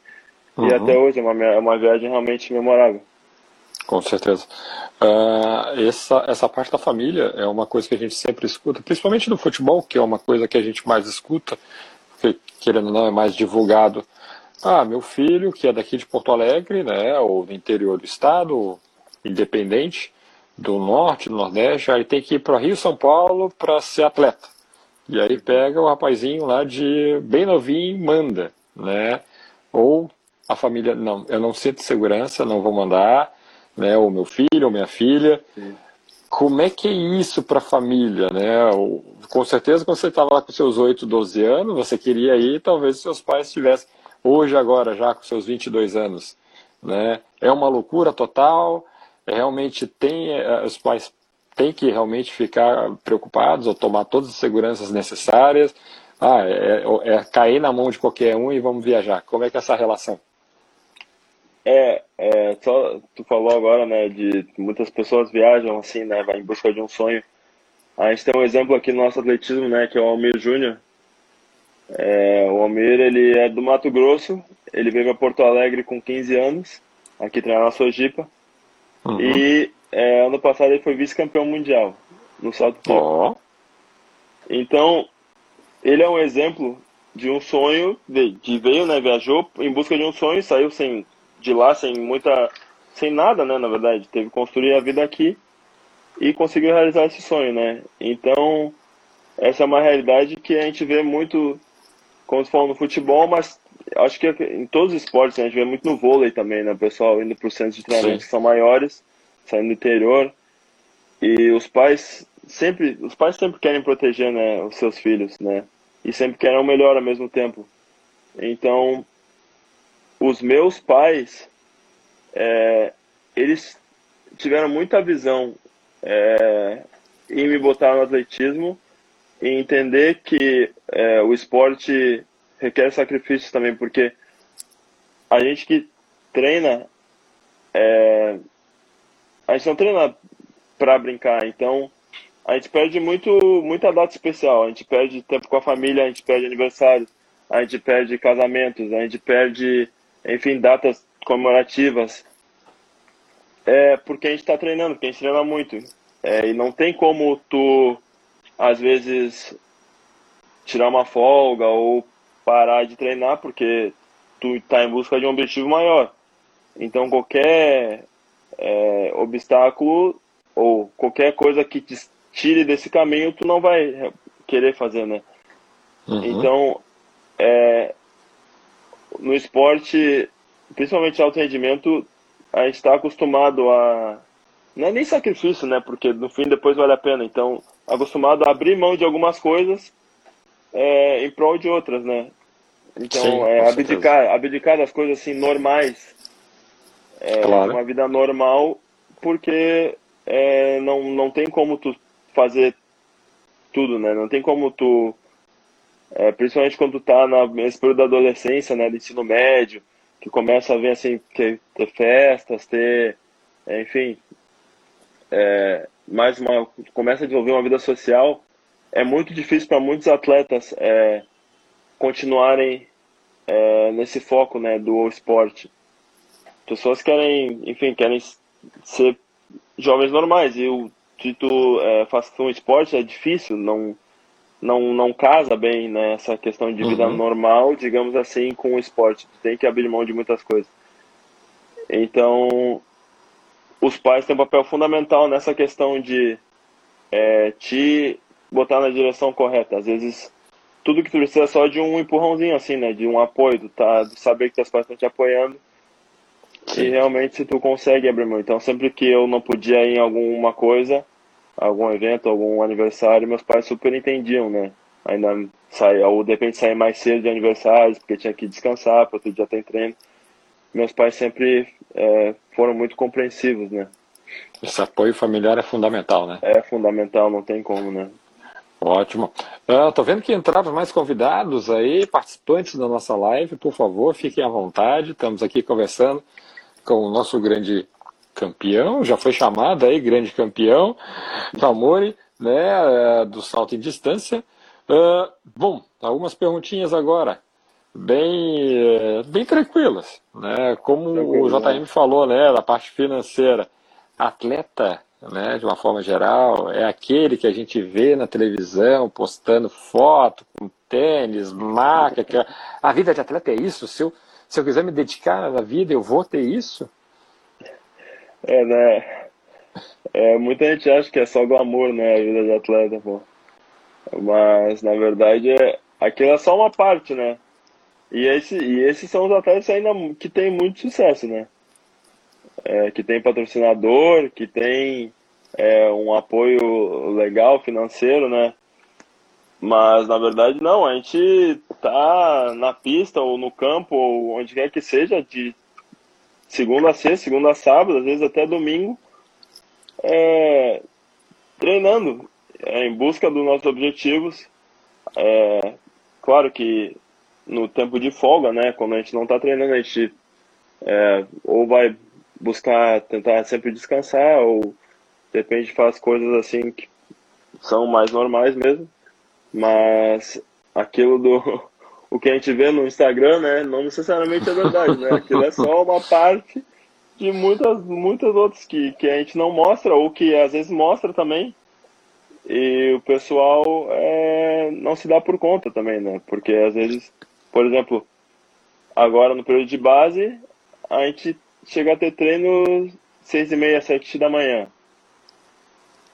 Uhum. E até hoje é uma, é uma viagem realmente memorável. Com certeza. Uh, essa, essa parte da família é uma coisa que a gente sempre escuta, principalmente no futebol, que é uma coisa que a gente mais escuta, porque, querendo ou não, é mais divulgado. Ah, meu filho, que é daqui de Porto Alegre, né, ou do interior do estado, independente, do norte, do nordeste, aí tem que ir para Rio São Paulo para ser atleta. E aí pega o rapazinho lá de bem novinho e manda, né? Ou a família, não, eu não sinto segurança, não vou mandar, né, ou meu filho, ou minha filha. Sim. Como é que é isso para a família, né? Com certeza, quando você estava lá com seus 8, 12 anos, você queria ir, talvez seus pais estivessem hoje, agora, já com seus 22 anos, né? É uma loucura total, é, realmente tem, é, os pais têm que realmente ficar preocupados ou tomar todas as seguranças necessárias. Ah, é, é, é cair na mão de qualquer um e vamos viajar. Como é que é essa relação? É, é, só tu falou agora, né, de muitas pessoas viajam assim, né, vai em busca de um sonho. A gente tem um exemplo aqui no nosso atletismo, né, que é o Almir Júnior. É, o Almir, ele é do Mato Grosso, ele veio a Porto Alegre com 15 anos, aqui treinar na Sojipa. Uhum. E é, ano passado ele foi vice-campeão mundial no salto oh. Então, ele é um exemplo de um sonho, de, de veio, né, viajou em busca de um sonho, saiu sem de lá sem muita. sem nada, né, na verdade. Teve que construir a vida aqui e conseguiu realizar esse sonho, né? Então, essa é uma realidade que a gente vê muito, como se fala no futebol, mas acho que em todos os esportes né, a gente vê muito no vôlei também, né? O pessoal indo para os centros de treinamento Sim. que são maiores, saindo do interior. E os pais sempre, os pais sempre querem proteger, né, os seus filhos, né? E sempre querem o melhor ao mesmo tempo. Então, os meus pais, é, eles tiveram muita visão é, em me botar no atletismo e entender que é, o esporte requer sacrifícios também, porque a gente que treina, é, a gente não treina para brincar, então a gente perde muito, muita data especial, a gente perde tempo com a família, a gente perde aniversário, a gente perde casamentos, a gente perde enfim, datas comemorativas, é porque a gente está treinando, porque a gente treina muito. É, e não tem como tu, às vezes, tirar uma folga ou parar de treinar porque tu está em busca de um objetivo maior. Então qualquer é, obstáculo ou qualquer coisa que te tire desse caminho, tu não vai querer fazer, né? Uhum. Então, é, no esporte, principalmente alto rendimento, a gente está acostumado a. Não é nem sacrifício, né? Porque no fim depois vale a pena. Então, acostumado a abrir mão de algumas coisas é, em prol de outras, né? Então, Sim, é, abdicar, abdicar das coisas assim normais, é, claro. uma vida normal, porque é, não, não tem como tu fazer tudo, né? Não tem como tu, é, principalmente quando tá na, nesse período da adolescência, né, do ensino médio, que começa a ver assim, ter, ter festas, ter, é, enfim, é, mais uma, começa a desenvolver uma vida social, é muito difícil para muitos atletas é, continuarem é, nesse foco, né, do esporte. Pessoas querem, enfim, querem ser jovens normais e o tu é, faz um esporte é difícil, não não não casa bem né, essa questão de vida uhum. normal, digamos assim, com o esporte. Tu tem que abrir mão de muitas coisas. Então, os pais têm um papel fundamental nessa questão de é, te botar na direção correta. Às vezes, tudo que tu precisa é só de um empurrãozinho, assim, né? De um apoio, tá? De saber que teus pais estão te apoiando Sim. E realmente se tu consegue abrir mão. Então sempre que eu não podia ir em alguma coisa, algum evento, algum aniversário, meus pais super entendiam, né? Ainda sair, ou de repente sair mais cedo de aniversários, porque tinha que descansar, para outro dia ter treino. Meus pais sempre é, foram muito compreensivos, né? Esse apoio familiar é fundamental, né? É fundamental, não tem como, né? Ótimo. Uh, tô vendo que entraram mais convidados aí, participantes da nossa live. Por favor, fiquem à vontade. Estamos aqui conversando com o nosso grande campeão, já foi chamado aí grande campeão, Tamori, né, é, do salto em distância. Uh, bom, algumas perguntinhas agora, bem, é, bem tranquilas, né? Como o JM né? falou, né, da parte financeira, atleta, né, de uma forma geral, é aquele que a gente vê na televisão postando foto com tênis, marca, que a vida de atleta é isso, se eu se eu quiser me dedicar na vida, eu vou ter isso? É, né? É, muita gente acha que é só glamour, né? A vida de atleta, pô. Mas, na verdade, é, aquilo é só uma parte, né? E, esse, e esses são os atletas ainda que têm muito sucesso, né? É, que tem patrocinador, que tem é, um apoio legal financeiro, né? Mas na verdade não, a gente tá na pista ou no campo ou onde quer que seja de segunda a sexta, segunda a sábado, às vezes até domingo, é, treinando é, em busca dos nossos objetivos. É, claro que no tempo de folga, né, quando a gente não está treinando, a gente é, ou vai buscar tentar sempre descansar ou de repente faz coisas assim que são mais normais mesmo. Mas aquilo do o que a gente vê no Instagram, né, não necessariamente é verdade, né? Aquilo é só uma parte de muitas muitas outras que, que a gente não mostra ou que às vezes mostra também. E o pessoal é, não se dá por conta também, né? Porque às vezes, por exemplo, agora no período de base, a gente chega a ter treino seis e meia, sete da manhã.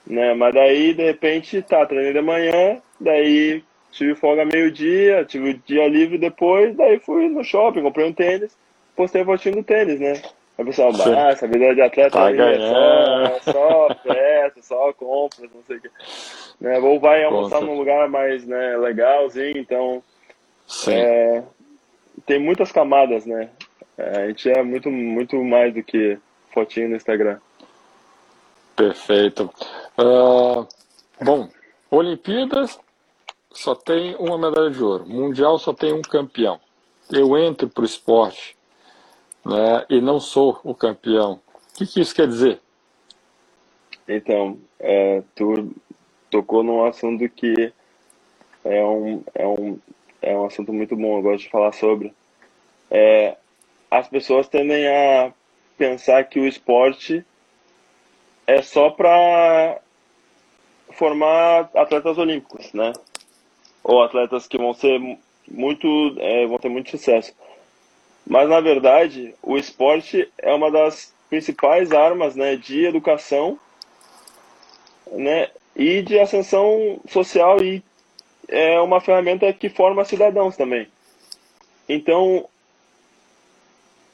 Né? Mas daí, de repente, tá, treinei de manhã, daí tive folga meio-dia, tive o dia livre depois, daí fui no shopping, comprei um tênis, postei a fotinho do tênis, né? Aí o pessoal, ah, essa vida de atleta tá aí é só, só festa, só compras, não sei o que. Né? Ou vai almoçar num lugar mais né, legalzinho, então. É, tem muitas camadas, né? É, a gente é muito, muito mais do que fotinho no Instagram. Perfeito. Uh, bom, Olimpíadas só tem uma medalha de ouro, Mundial só tem um campeão. Eu entro para o esporte né, e não sou o campeão. O que, que isso quer dizer? Então, é, tu tocou num assunto que é um, é um, é um assunto muito bom, eu gosto de falar sobre. É, as pessoas tendem a pensar que o esporte é só para formar atletas olímpicos, né? Ou atletas que vão ser muito, é, vão ter muito sucesso. Mas na verdade, o esporte é uma das principais armas, né, de educação, né, e de ascensão social e é uma ferramenta que forma cidadãos também. Então,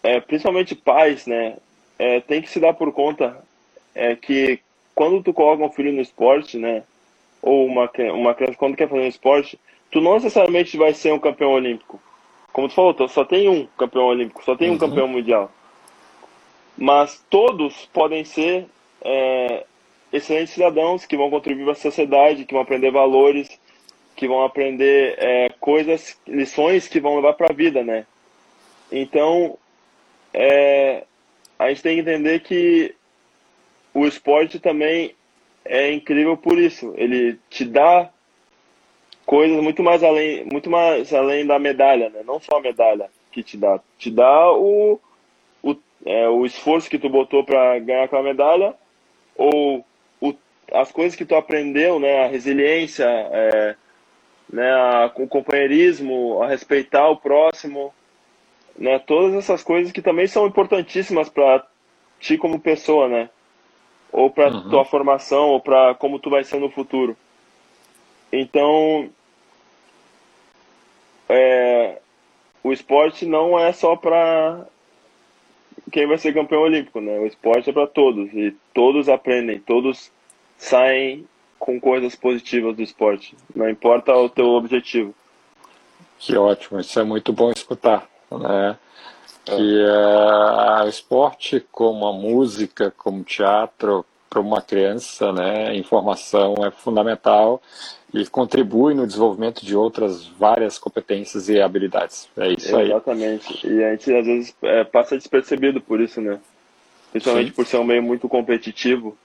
é, principalmente pais, né, é, tem que se dar por conta é, que quando tu coloca um filho no esporte, né, ou uma, uma criança quando quer fazer um esporte, tu não necessariamente vai ser um campeão olímpico. Como tu falou, só tem um campeão olímpico, só tem um uhum. campeão mundial. Mas todos podem ser é, excelentes cidadãos que vão contribuir para a sociedade, que vão aprender valores, que vão aprender é, coisas, lições que vão levar para a vida, né? Então, é, a gente tem que entender que o esporte também é incrível por isso. Ele te dá coisas muito mais além, muito mais além da medalha, né? Não só a medalha que te dá, te dá o, o, é, o esforço que tu botou para ganhar aquela medalha ou o, as coisas que tu aprendeu, né? A resiliência, é, né? A, o companheirismo, a respeitar o próximo, né? Todas essas coisas que também são importantíssimas para ti como pessoa, né? Ou para uhum. tua formação, ou para como tu vai ser no futuro. Então, é, o esporte não é só para quem vai ser campeão olímpico, né? O esporte é para todos e todos aprendem, todos saem com coisas positivas do esporte, não importa o teu objetivo. Que ótimo, isso é muito bom escutar, né? Que é, o esporte, como a música, como teatro, para uma criança, né, informação é fundamental e contribui no desenvolvimento de outras várias competências e habilidades. É isso aí. Exatamente. E a gente às vezes é, passa despercebido por isso, né? Principalmente Sim. por ser um meio muito competitivo.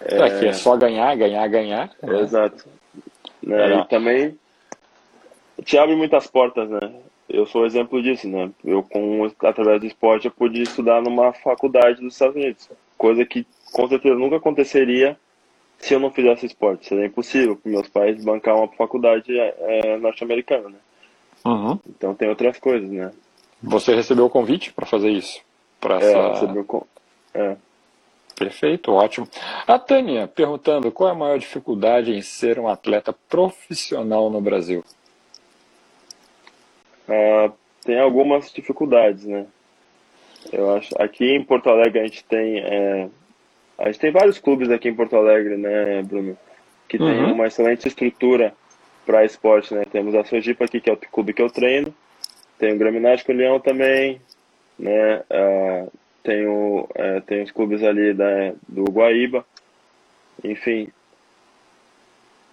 É, é que é só ganhar, ganhar, ganhar. Né? Exato. Né? E também te abre muitas portas, né? Eu sou exemplo disso, né? Eu, com, através do esporte, eu pude estudar numa faculdade dos Estados Unidos. Coisa que com certeza nunca aconteceria se eu não fizesse esporte. Seria impossível para meus pais bancar uma faculdade é, norte-americana, né? Uhum. Então tem outras coisas, né? Você recebeu o convite para fazer isso? Pra é, essa... recebeu o é. Perfeito, ótimo. A Tânia perguntando qual é a maior dificuldade em ser um atleta profissional no Brasil? Uh, tem algumas dificuldades, né? Eu acho. Aqui em Porto Alegre a gente tem. É, a gente tem vários clubes aqui em Porto Alegre, né, Bruno? Que uhum. tem uma excelente estrutura para esporte, né? Temos a Sojipa aqui, que é o clube que eu treino. Tem o Grêmio Náutico Leão também, né? Uh, tem, o, uh, tem os clubes ali da, do Guaíba. Enfim.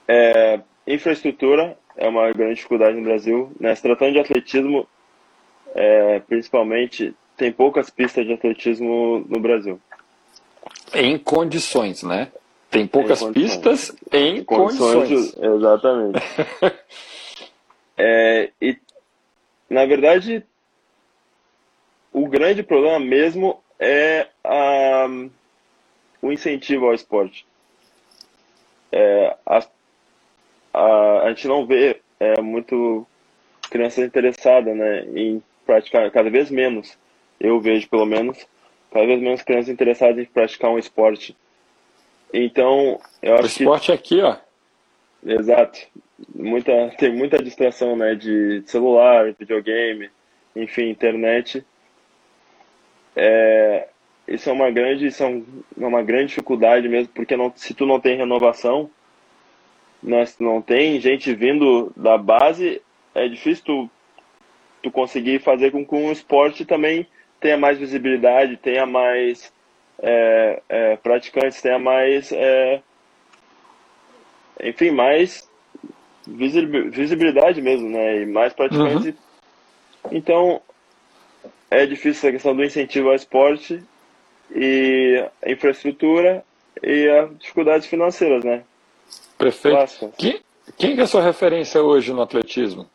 É, infraestrutura é uma grande dificuldade no Brasil. Né? Se tratando de atletismo, é, principalmente, tem poucas pistas de atletismo no Brasil. Em condições, né? Tem poucas em pistas em condições. condições. Exatamente. é, e, na verdade, o grande problema mesmo é a, o incentivo ao esporte. É, a, a, a gente não vê é, muito crianças interessadas né, em praticar cada vez menos eu vejo pelo menos, cada vez menos crianças interessadas em praticar um esporte. Então, eu acho o esporte que... é aqui, ó. Exato. Muita, tem muita distração, né, de celular, videogame, enfim, internet. É, isso é uma grande, isso é uma grande dificuldade mesmo, porque não, se tu não tem renovação, né, se não tem gente vindo da base, é difícil tu, tu conseguir fazer com que um esporte também tenha mais visibilidade, tenha mais é, é, praticantes, tenha mais, é, enfim, mais visibilidade mesmo, né? E mais praticantes. Uhum. Então, é difícil a questão do incentivo ao esporte e a infraestrutura e as dificuldades financeiras, né? Perfeito. Quem, quem é a sua referência hoje no atletismo?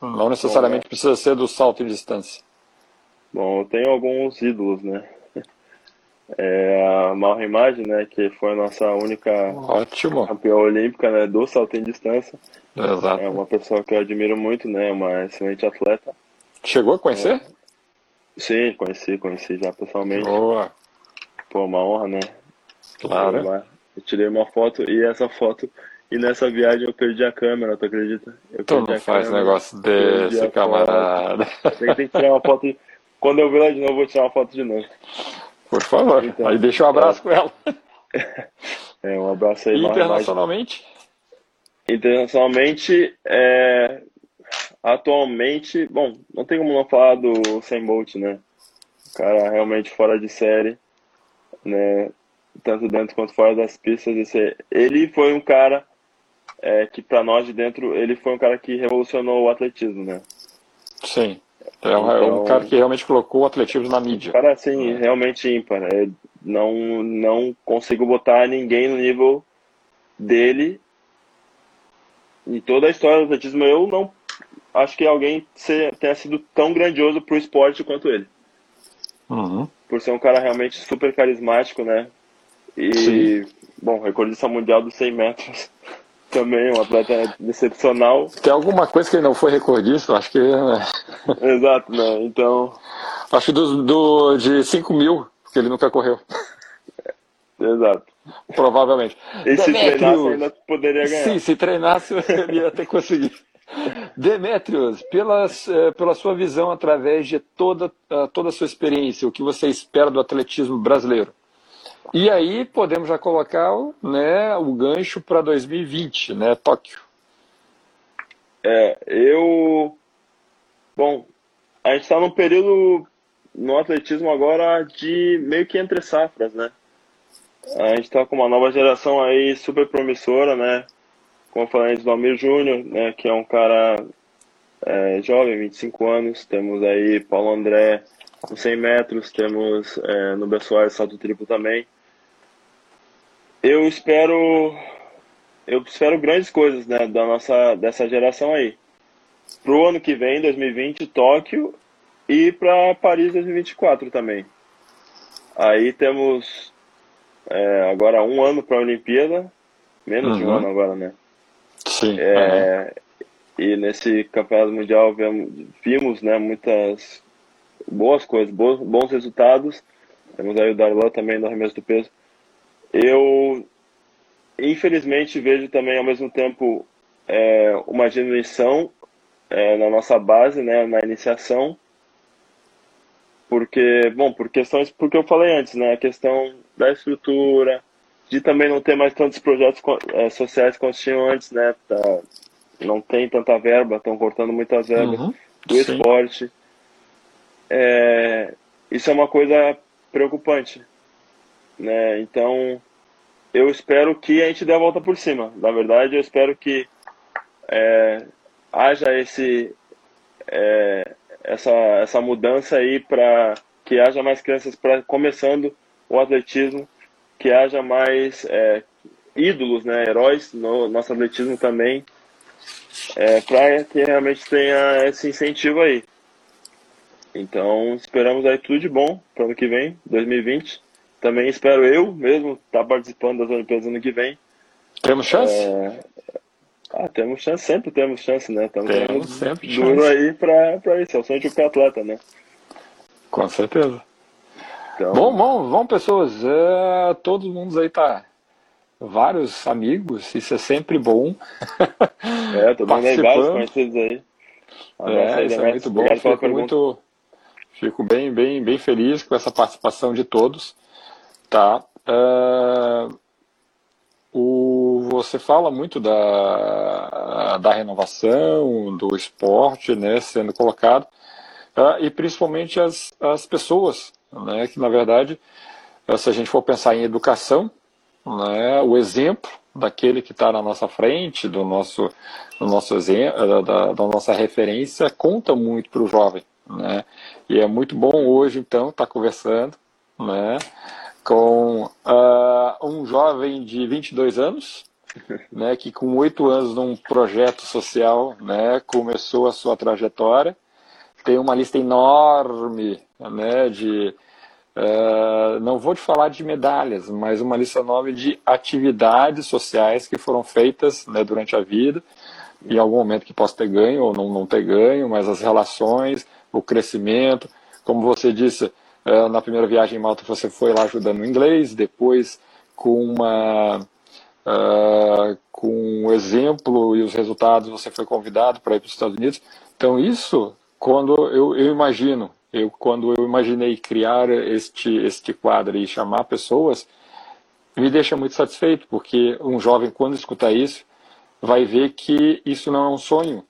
Não necessariamente Bom, é. precisa ser do salto em distância. Bom, eu tenho alguns ídolos, né? é a Malra Imagem, né, que foi a nossa única Ótimo. campeã olímpica né, do salto em distância. Exato. É uma pessoa que eu admiro muito, né, uma excelente atleta. Chegou a conhecer? Sim, conheci, conheci já pessoalmente. Boa. Pô, uma honra, né? Claro. Eu tirei uma foto e essa foto e nessa viagem eu perdi a câmera, tu acredita? Eu Tu perdi não faz câmera, negócio desse, camarada. Tem, que tirar uma foto. Quando eu ver lá de novo, eu vou tirar uma foto de novo. Por favor. Então, Aí deixa um abraço com ela. É, um abraço aí, internacionalmente? Internacionalmente, é, atualmente, bom, não tem como não falar do Sam Bolt, né? O cara realmente fora de série, né? Tanto dentro quanto fora das pistas. Esse, ele foi um cara é, que, para nós de dentro, ele foi um cara que revolucionou o atletismo, né? Sim. É um, é um Então- cara que realmente colocou o atletismo na mídia. Cara, assim, realmente ímpar. É, não, não consigo botar ninguém no nível dele. Em toda a história do atletismo, eu não acho que alguém tenha sido tão grandioso pro esporte quanto ele. Uhum. Por ser um cara realmente super carismático, né? E, Sim. bom, recordista mundial dos 100 metros. Também, um atleta excepcional. Tem alguma coisa que ele não foi recordista? Acho que. né? Exato, né? Então, Acho que do, do, de 5 mil, que ele nunca correu. exato. Provavelmente. E se Demetrius. treinasse, ainda poderia ganhar. Sim, se treinasse, ele ia ter conseguido. Demetrios, pelas, eh, pela sua visão através de toda, ah, toda a sua experiência, o que você espera do atletismo brasileiro? E aí podemos já colocar né, o gancho para 2020, né, Tóquio. É, eu. Bom, a gente está num período no atletismo agora de meio que entre safras, né? A gente está com uma nova geração aí super promissora, né? Como eu falei do Almir Júnior, né? Que é um cara é, jovem, 25 anos. Temos aí Paulo André nos 100 metros, temos é, no salto triplo também. Eu espero eu espero grandes coisas né, da nossa dessa geração aí. Pro ano que vem, 2020, Tóquio e para Paris 2024 também. Aí temos é, agora um ano para a Olimpíada, menos de um Uhum. ano agora, né? Sim. É, E nesse campeonato mundial vemos, vimos né, muitas boas coisas, bons, bons resultados. Temos aí o Darlan também no arremesso do peso. Eu, infelizmente, vejo também ao mesmo tempo é, uma diminuição é, na nossa base, né, na iniciação. Porque, bom, por questões, porque eu falei antes, né, a questão da estrutura, de também não ter mais tantos projetos eh, sociais quanto tinham antes, né, tá, não tem tanta verba, estão cortando muitas verbas Uhum. do Sim. esporte. É, isso é uma coisa preocupante, né? Então, eu espero que a gente dê a volta por cima. Na verdade, eu espero que é, haja esse é, essa essa mudança aí para que haja mais crianças para começando o atletismo, que haja mais é, ídolos, né, heróis no nosso atletismo também, é, para que realmente tenha esse incentivo aí. Então, esperamos aí tudo de bom para o ano que vem, 2020. Também espero eu mesmo estar participando das Olimpíadas ano que vem. Temos chance? É, Ah, temos chance, sempre temos chance, né? Estamos Temos sempre duro chance. aí para pra isso. É o sonho de qualquer atleta, né? Com certeza. Então, Bom, bom, bom, pessoas. É, todo mundo aí tá. Vários amigos, isso é sempre bom. é, todo mundo aí, vários conhecidos aí. É, isso é muito bom. Fico muito, fico bem, bem, bem feliz com essa participação de todos. Tá. É, o, você fala muito da, da renovação, do esporte, né, sendo colocado, ah, e principalmente as, as pessoas, né, que na verdade, eh, se a gente for pensar em educação, né, o exemplo daquele que está na nossa frente, do nosso, do nosso exemplo, da, da nossa referência, conta muito para o jovem, né? E é muito bom hoje, então, estar conversando, né, com ah, um jovem de 22 anos, né, que com oito anos num projeto social, né, começou a sua trajetória, tem uma lista enorme, né, de Uh, não vou te falar de medalhas, mas uma lista nova de atividades sociais que foram feitas né, durante a vida, em algum momento que possa ter ganho ou não, não ter ganho, mas as relações, o crescimento, como você disse, uh, na primeira viagem em Malta você foi lá ajudando no inglês, depois com uma uh, com o exemplo e os resultados você foi convidado para ir para os Estados Unidos. Então isso, quando eu, eu imagino eu quando eu imaginei criar este este quadro e chamar pessoas, me deixa muito satisfeito, porque um jovem quando escuta isso, vai ver que isso não é um sonho,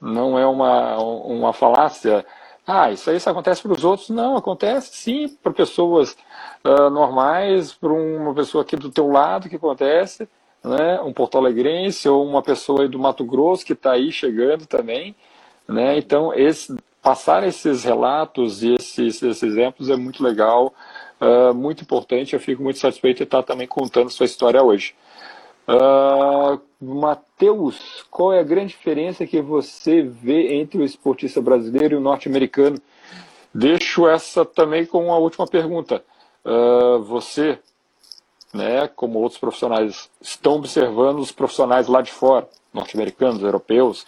não é uma uma falácia. Ah, isso aí só acontece para os outros. Não, acontece sim para pessoas uh, normais, para uma pessoa aqui do teu lado que acontece, né? um porto-alegrense ou uma pessoa do Mato Grosso que está aí chegando também. Né? Então, esse, passar esses relatos e esses, esses exemplos é muito legal, uh, muito importante. Eu fico muito satisfeito de estar também contando sua história hoje. Uh, Matheus, qual é a grande diferença que você vê entre o esportista brasileiro e o norte-americano? Deixo essa também com a última pergunta. Uh, você, né, como outros profissionais, estão observando os profissionais lá de fora, norte-americanos, europeus,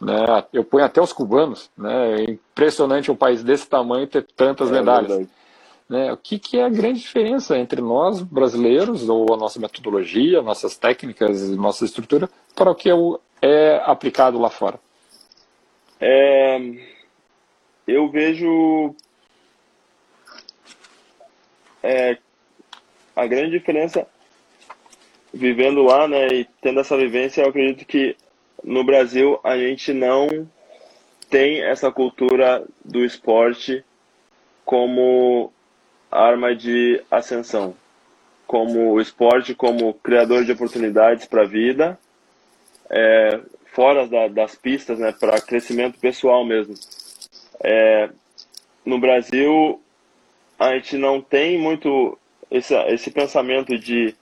né? Eu ponho até os cubanos. Né? É impressionante um país desse tamanho ter tantas é, medalhas. Né? O que, que é a grande diferença entre nós, brasileiros, ou a nossa metodologia, nossas técnicas, nossa estrutura, para o que é aplicado lá fora? É, eu vejo é, a grande diferença vivendo lá, né, e tendo essa vivência, eu acredito que no Brasil a gente não tem essa cultura do esporte como arma de ascensão, como o esporte como criador de oportunidades para a vida, é, fora da, das pistas, né, para crescimento pessoal mesmo. É, no Brasil a gente não tem muito esse, esse pensamento de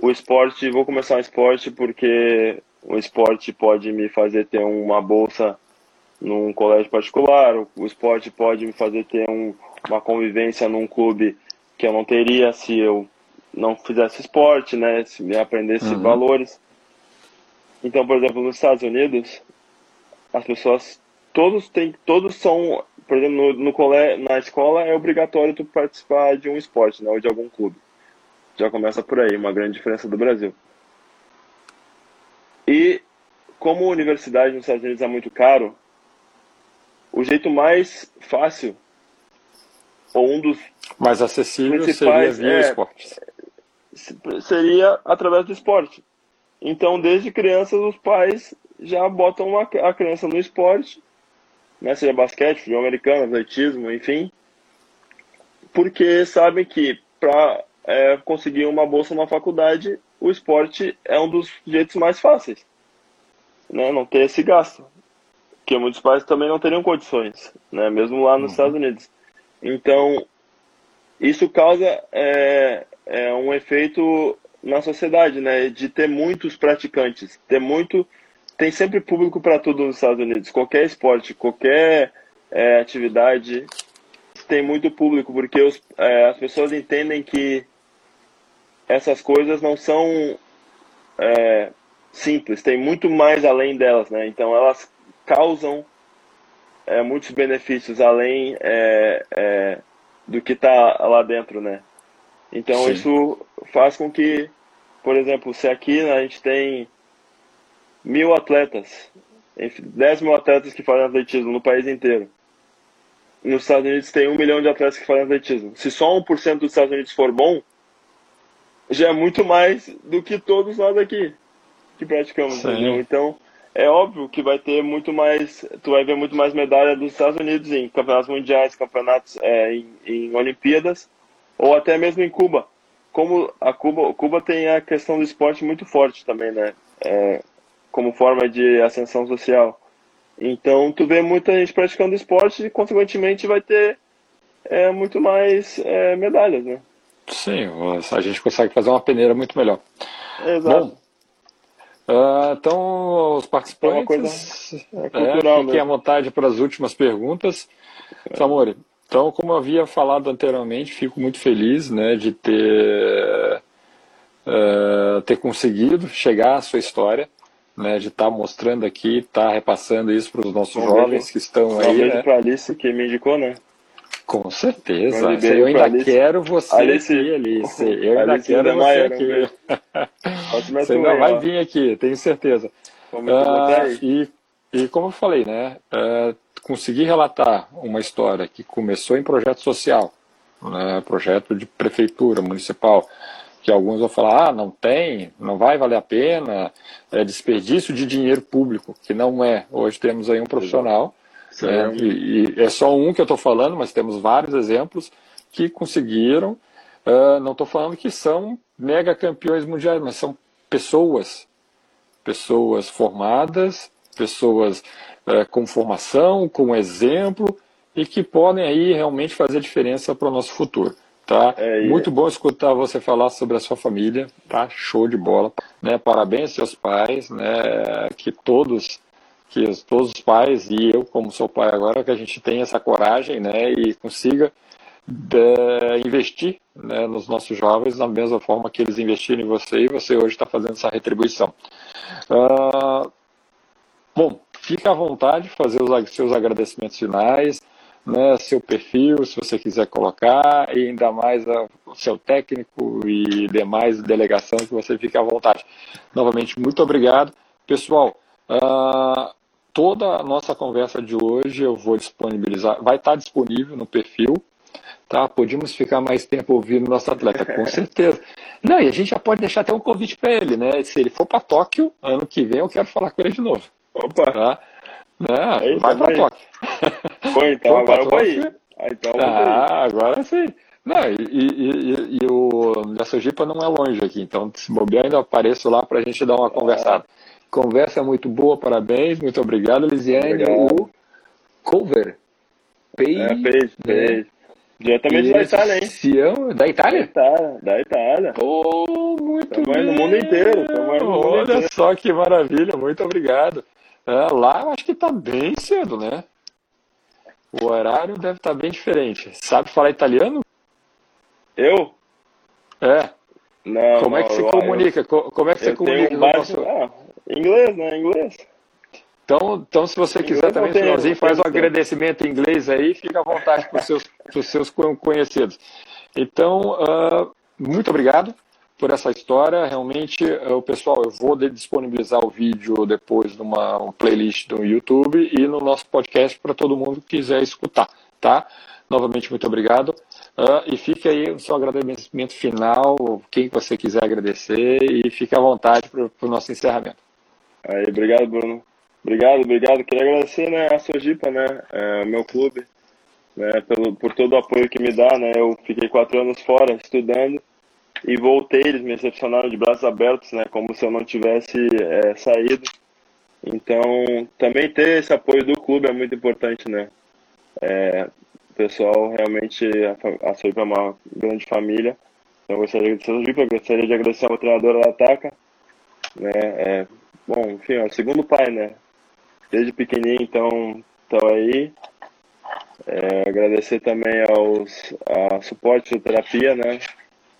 o esporte, vou começar um esporte porque o esporte pode me fazer ter uma bolsa num colégio particular, o esporte pode me fazer ter um, uma convivência num clube que eu não teria se eu não fizesse esporte, né, se me aprendesse uhum. valores. Então, por exemplo, nos Estados Unidos, as pessoas todos têm, todos são, por exemplo, no, no na escola é obrigatório tu participar de um esporte, né, ou de algum clube. Já começa por aí, uma grande diferença do Brasil. E como a universidade nos Estados Unidos é muito caro, o jeito mais fácil ou um dos mais acessível seria via é, esporte. Seria através do esporte. Então, desde criança, os pais já botam uma, a criança no esporte, né, seja basquete, futebol americano, atletismo, enfim, porque sabem que para é, conseguir uma bolsa na faculdade, o esporte é um dos jeitos mais fáceis. Né? Não ter esse gasto. Que muitos pais também não teriam condições, né? mesmo lá nos uhum. Estados Unidos. Então, isso causa é, é um efeito na sociedade, né? De ter muitos praticantes, ter muito, tem sempre público para tudo nos Estados Unidos. Qualquer esporte, qualquer é, atividade tem muito público porque os, é, as pessoas entendem que essas coisas não são é, simples, tem muito mais além delas, né? Então elas causam é, muitos benefícios além é, é do que está lá dentro, né? Então Sim. isso faz com que, por exemplo, se aqui a gente tem mil atletas, 10 mil atletas que fazem atletismo no país inteiro. Nos Estados Unidos tem um milhão de atletas que fazem atletismo. Se só 1% dos Estados Unidos for bom, já é muito mais do que todos nós aqui que praticamos, Sim. entendeu? Então, é óbvio que vai ter muito mais, tu vai ver muito mais medalha dos Estados Unidos em campeonatos mundiais, campeonatos é, em, em Olimpíadas, ou até mesmo em Cuba. Como a Cuba, Cuba tem a questão do esporte muito forte também, né? É, como forma de ascensão social. Então, tu vê muita gente praticando esporte e, consequentemente, vai ter é, muito mais é, medalhas, né? Sim, a gente consegue fazer uma peneira muito melhor. Exato. Bom, uh, então, os participantes, é, é, fiquem à vontade para as últimas perguntas. É. Samori, Então, como eu havia falado anteriormente, fico muito feliz né, de ter, uh, ter conseguido chegar à sua história, né, de estar tá mostrando aqui, estar tá repassando isso para os nossos um jovens beijo, que estão um aí. Um beijo né? para Alice que me indicou, né? Com certeza. Eu ainda Alice. quero você Alice. aqui, Alice. Eu ainda Alice quero você aqui. você ainda vai vir aqui, tenho certeza. Uh, e, e como eu falei, né? Uh, conseguir relatar uma história que começou em projeto social, né, projeto de prefeitura municipal, que alguns vão falar, ah, não tem, não vai valer a pena, é desperdício de dinheiro público, que não é. Hoje temos aí um profissional, né, e, e, é só um que eu estou falando, mas temos vários exemplos que conseguiram, uh, não estou falando que são mega campeões mundiais, mas são pessoas, pessoas formadas, pessoas é, com formação, com exemplo e que podem aí realmente fazer diferença para o nosso futuro. Tá? É, Muito bom escutar você falar sobre a sua família, tá? Show de bola. Né? Parabéns seus pais, né? Que todos, que todos os pais e eu como sou pai agora, que a gente tenha essa coragem, né? E consiga de, investir né, nos nossos jovens da mesma forma que eles investiram em você e você hoje está fazendo essa retribuição. Uh, bom, fique à vontade de fazer os seus agradecimentos finais, né, seu perfil, se você quiser colocar, e ainda mais o seu técnico e demais delegação, que você fique à vontade. Novamente, muito obrigado. Pessoal, uh, toda a nossa conversa de hoje eu vou disponibilizar, vai estar disponível no perfil, tá? Podíamos ficar mais tempo ouvindo nosso atleta, com certeza. Não, e a gente já pode deixar até um convite para ele, né? Se ele for para Tóquio, ano que vem eu quero falar com ele de novo. Opa! Tá? É, vai pra Tóquio. Foi, então agora eu vou ir. Ah, então ah, agora sim. Não, e, e, e, e o da Sojipa não é longe aqui, então se bobear ainda apareço lá pra gente dar uma conversada. Conversa muito boa, parabéns, muito obrigado, Lisiane. Obrigado. O cover. Page, é, page, page. Diretamente da Itália, hein? Sião, da Itália? Da Itália. Da Itália. Oh, muito Tamo bem. no mundo inteiro. No mundo Olha inteiro. só que maravilha, muito obrigado. É, lá eu acho que está bem cedo, né? O horário deve estar tá bem diferente. Sabe falar italiano? Eu? É. Não, Como não, é que se comunica? Eu, Como é que você comunica um nosso... ah, Inglês, né? Inglês. Então, então se você quiser também, finalzinho, faz um agradecimento em inglês aí, fica à vontade para os seus, seus conhecidos. Então, uh, muito obrigado por essa história. Realmente, eh, o pessoal, eu vou disponibilizar o vídeo depois numa playlist do YouTube e no nosso podcast para todo mundo que quiser escutar, tá? Novamente, muito obrigado. Uh, e fique aí o seu agradecimento final, quem você quiser agradecer, e fique à vontade para o nosso encerramento. Aí, obrigado, Bruno. Obrigado, obrigado. Queria agradecer né, a Sojipa, né, é, meu clube, né, pelo, por todo o apoio que me dá. Né, eu fiquei quatro anos fora estudando e voltei, eles me recepcionaram de braços abertos, né, como se eu não tivesse é, saído. Então, também ter esse apoio do clube é muito importante, né. É, o pessoal realmente, a, a Soipa é uma grande família. Então, eu gostaria de agradecer a gostaria de agradecer ao treinador da Ataca, né, é, bom, enfim, é o segundo pai, né, desde pequenininho, então, estão aí. É, agradecer também aos a suporte de terapia, né,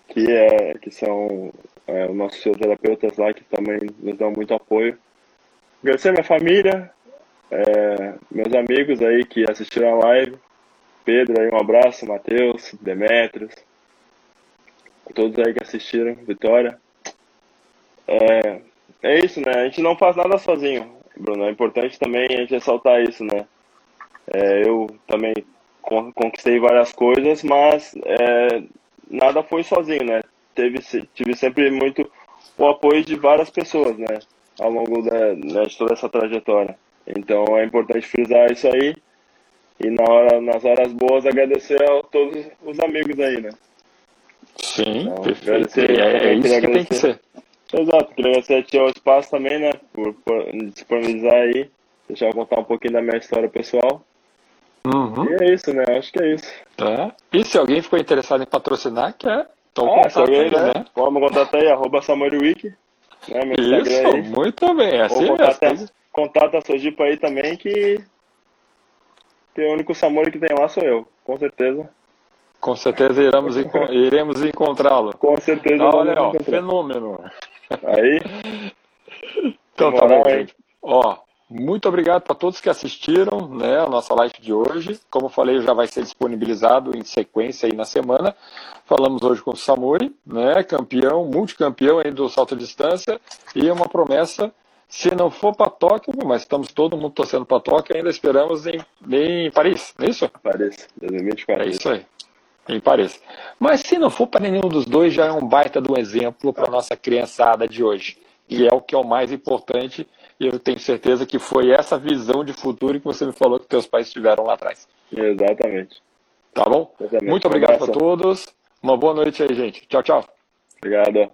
que, é, que são é, os nossos terapeutas lá, que também nos dão muito apoio. Agradecer a minha família, é, meus amigos aí que assistiram a live. Pedro aí, um abraço, Matheus, Demetrios, todos aí que assistiram, Vitória. É, é isso, né? A gente não faz nada sozinho, Bruno. É importante também a gente ressaltar isso, né? É, eu também conquistei várias coisas, mas é, nada foi sozinho, né? Teve, tive sempre muito o apoio de várias pessoas, né? Ao longo da, né, de toda essa trajetória. Então é importante frisar isso aí. E na hora, nas horas boas agradecer a todos os amigos aí, né? Sim, então, perfeito. É, é isso que tem que ser. Exato, queria agradecer ao espaço também, né? Por, por disponibilizar aí, deixar eu contar um pouquinho da minha história pessoal. Uhum. E é isso, né? Acho que é isso. Tá. E se alguém ficou interessado em patrocinar, quer. Então, ah, se alguém, né? né? Pode contatar aí, arroba SamuelWiki. Né, meu isso, aí. muito bem. Assim Ou contato, contato a Sojipa aí também que porque o único Samori que tem lá sou eu, com certeza. Com certeza iremos, iremos encontrá-lo. Com certeza. Olha, ó, fenômeno. Aí. Então tá bom, gente. Ó, muito obrigado para todos que assistiram né, a nossa live de hoje. Como eu falei, já vai ser disponibilizado em sequência aí na semana. Falamos hoje com o Samuri, né, campeão, multicampeão aí do salto à distância, e uma promessa, se não for para Tóquio, mas estamos todo mundo torcendo para Tóquio, ainda esperamos em, em Paris, não é isso? Paris, 2024. É isso aí. Em Paris. Mas se não for para nenhum dos dois, já é um baita do exemplo para nossa criançada de hoje. E é o que é o mais importante e eu tenho certeza que foi essa visão de futuro que você me falou que teus pais tiveram lá atrás. Exatamente. Tá bom? Exatamente. Muito obrigado a todos. Uma boa noite aí, gente. Tchau, tchau. Obrigado.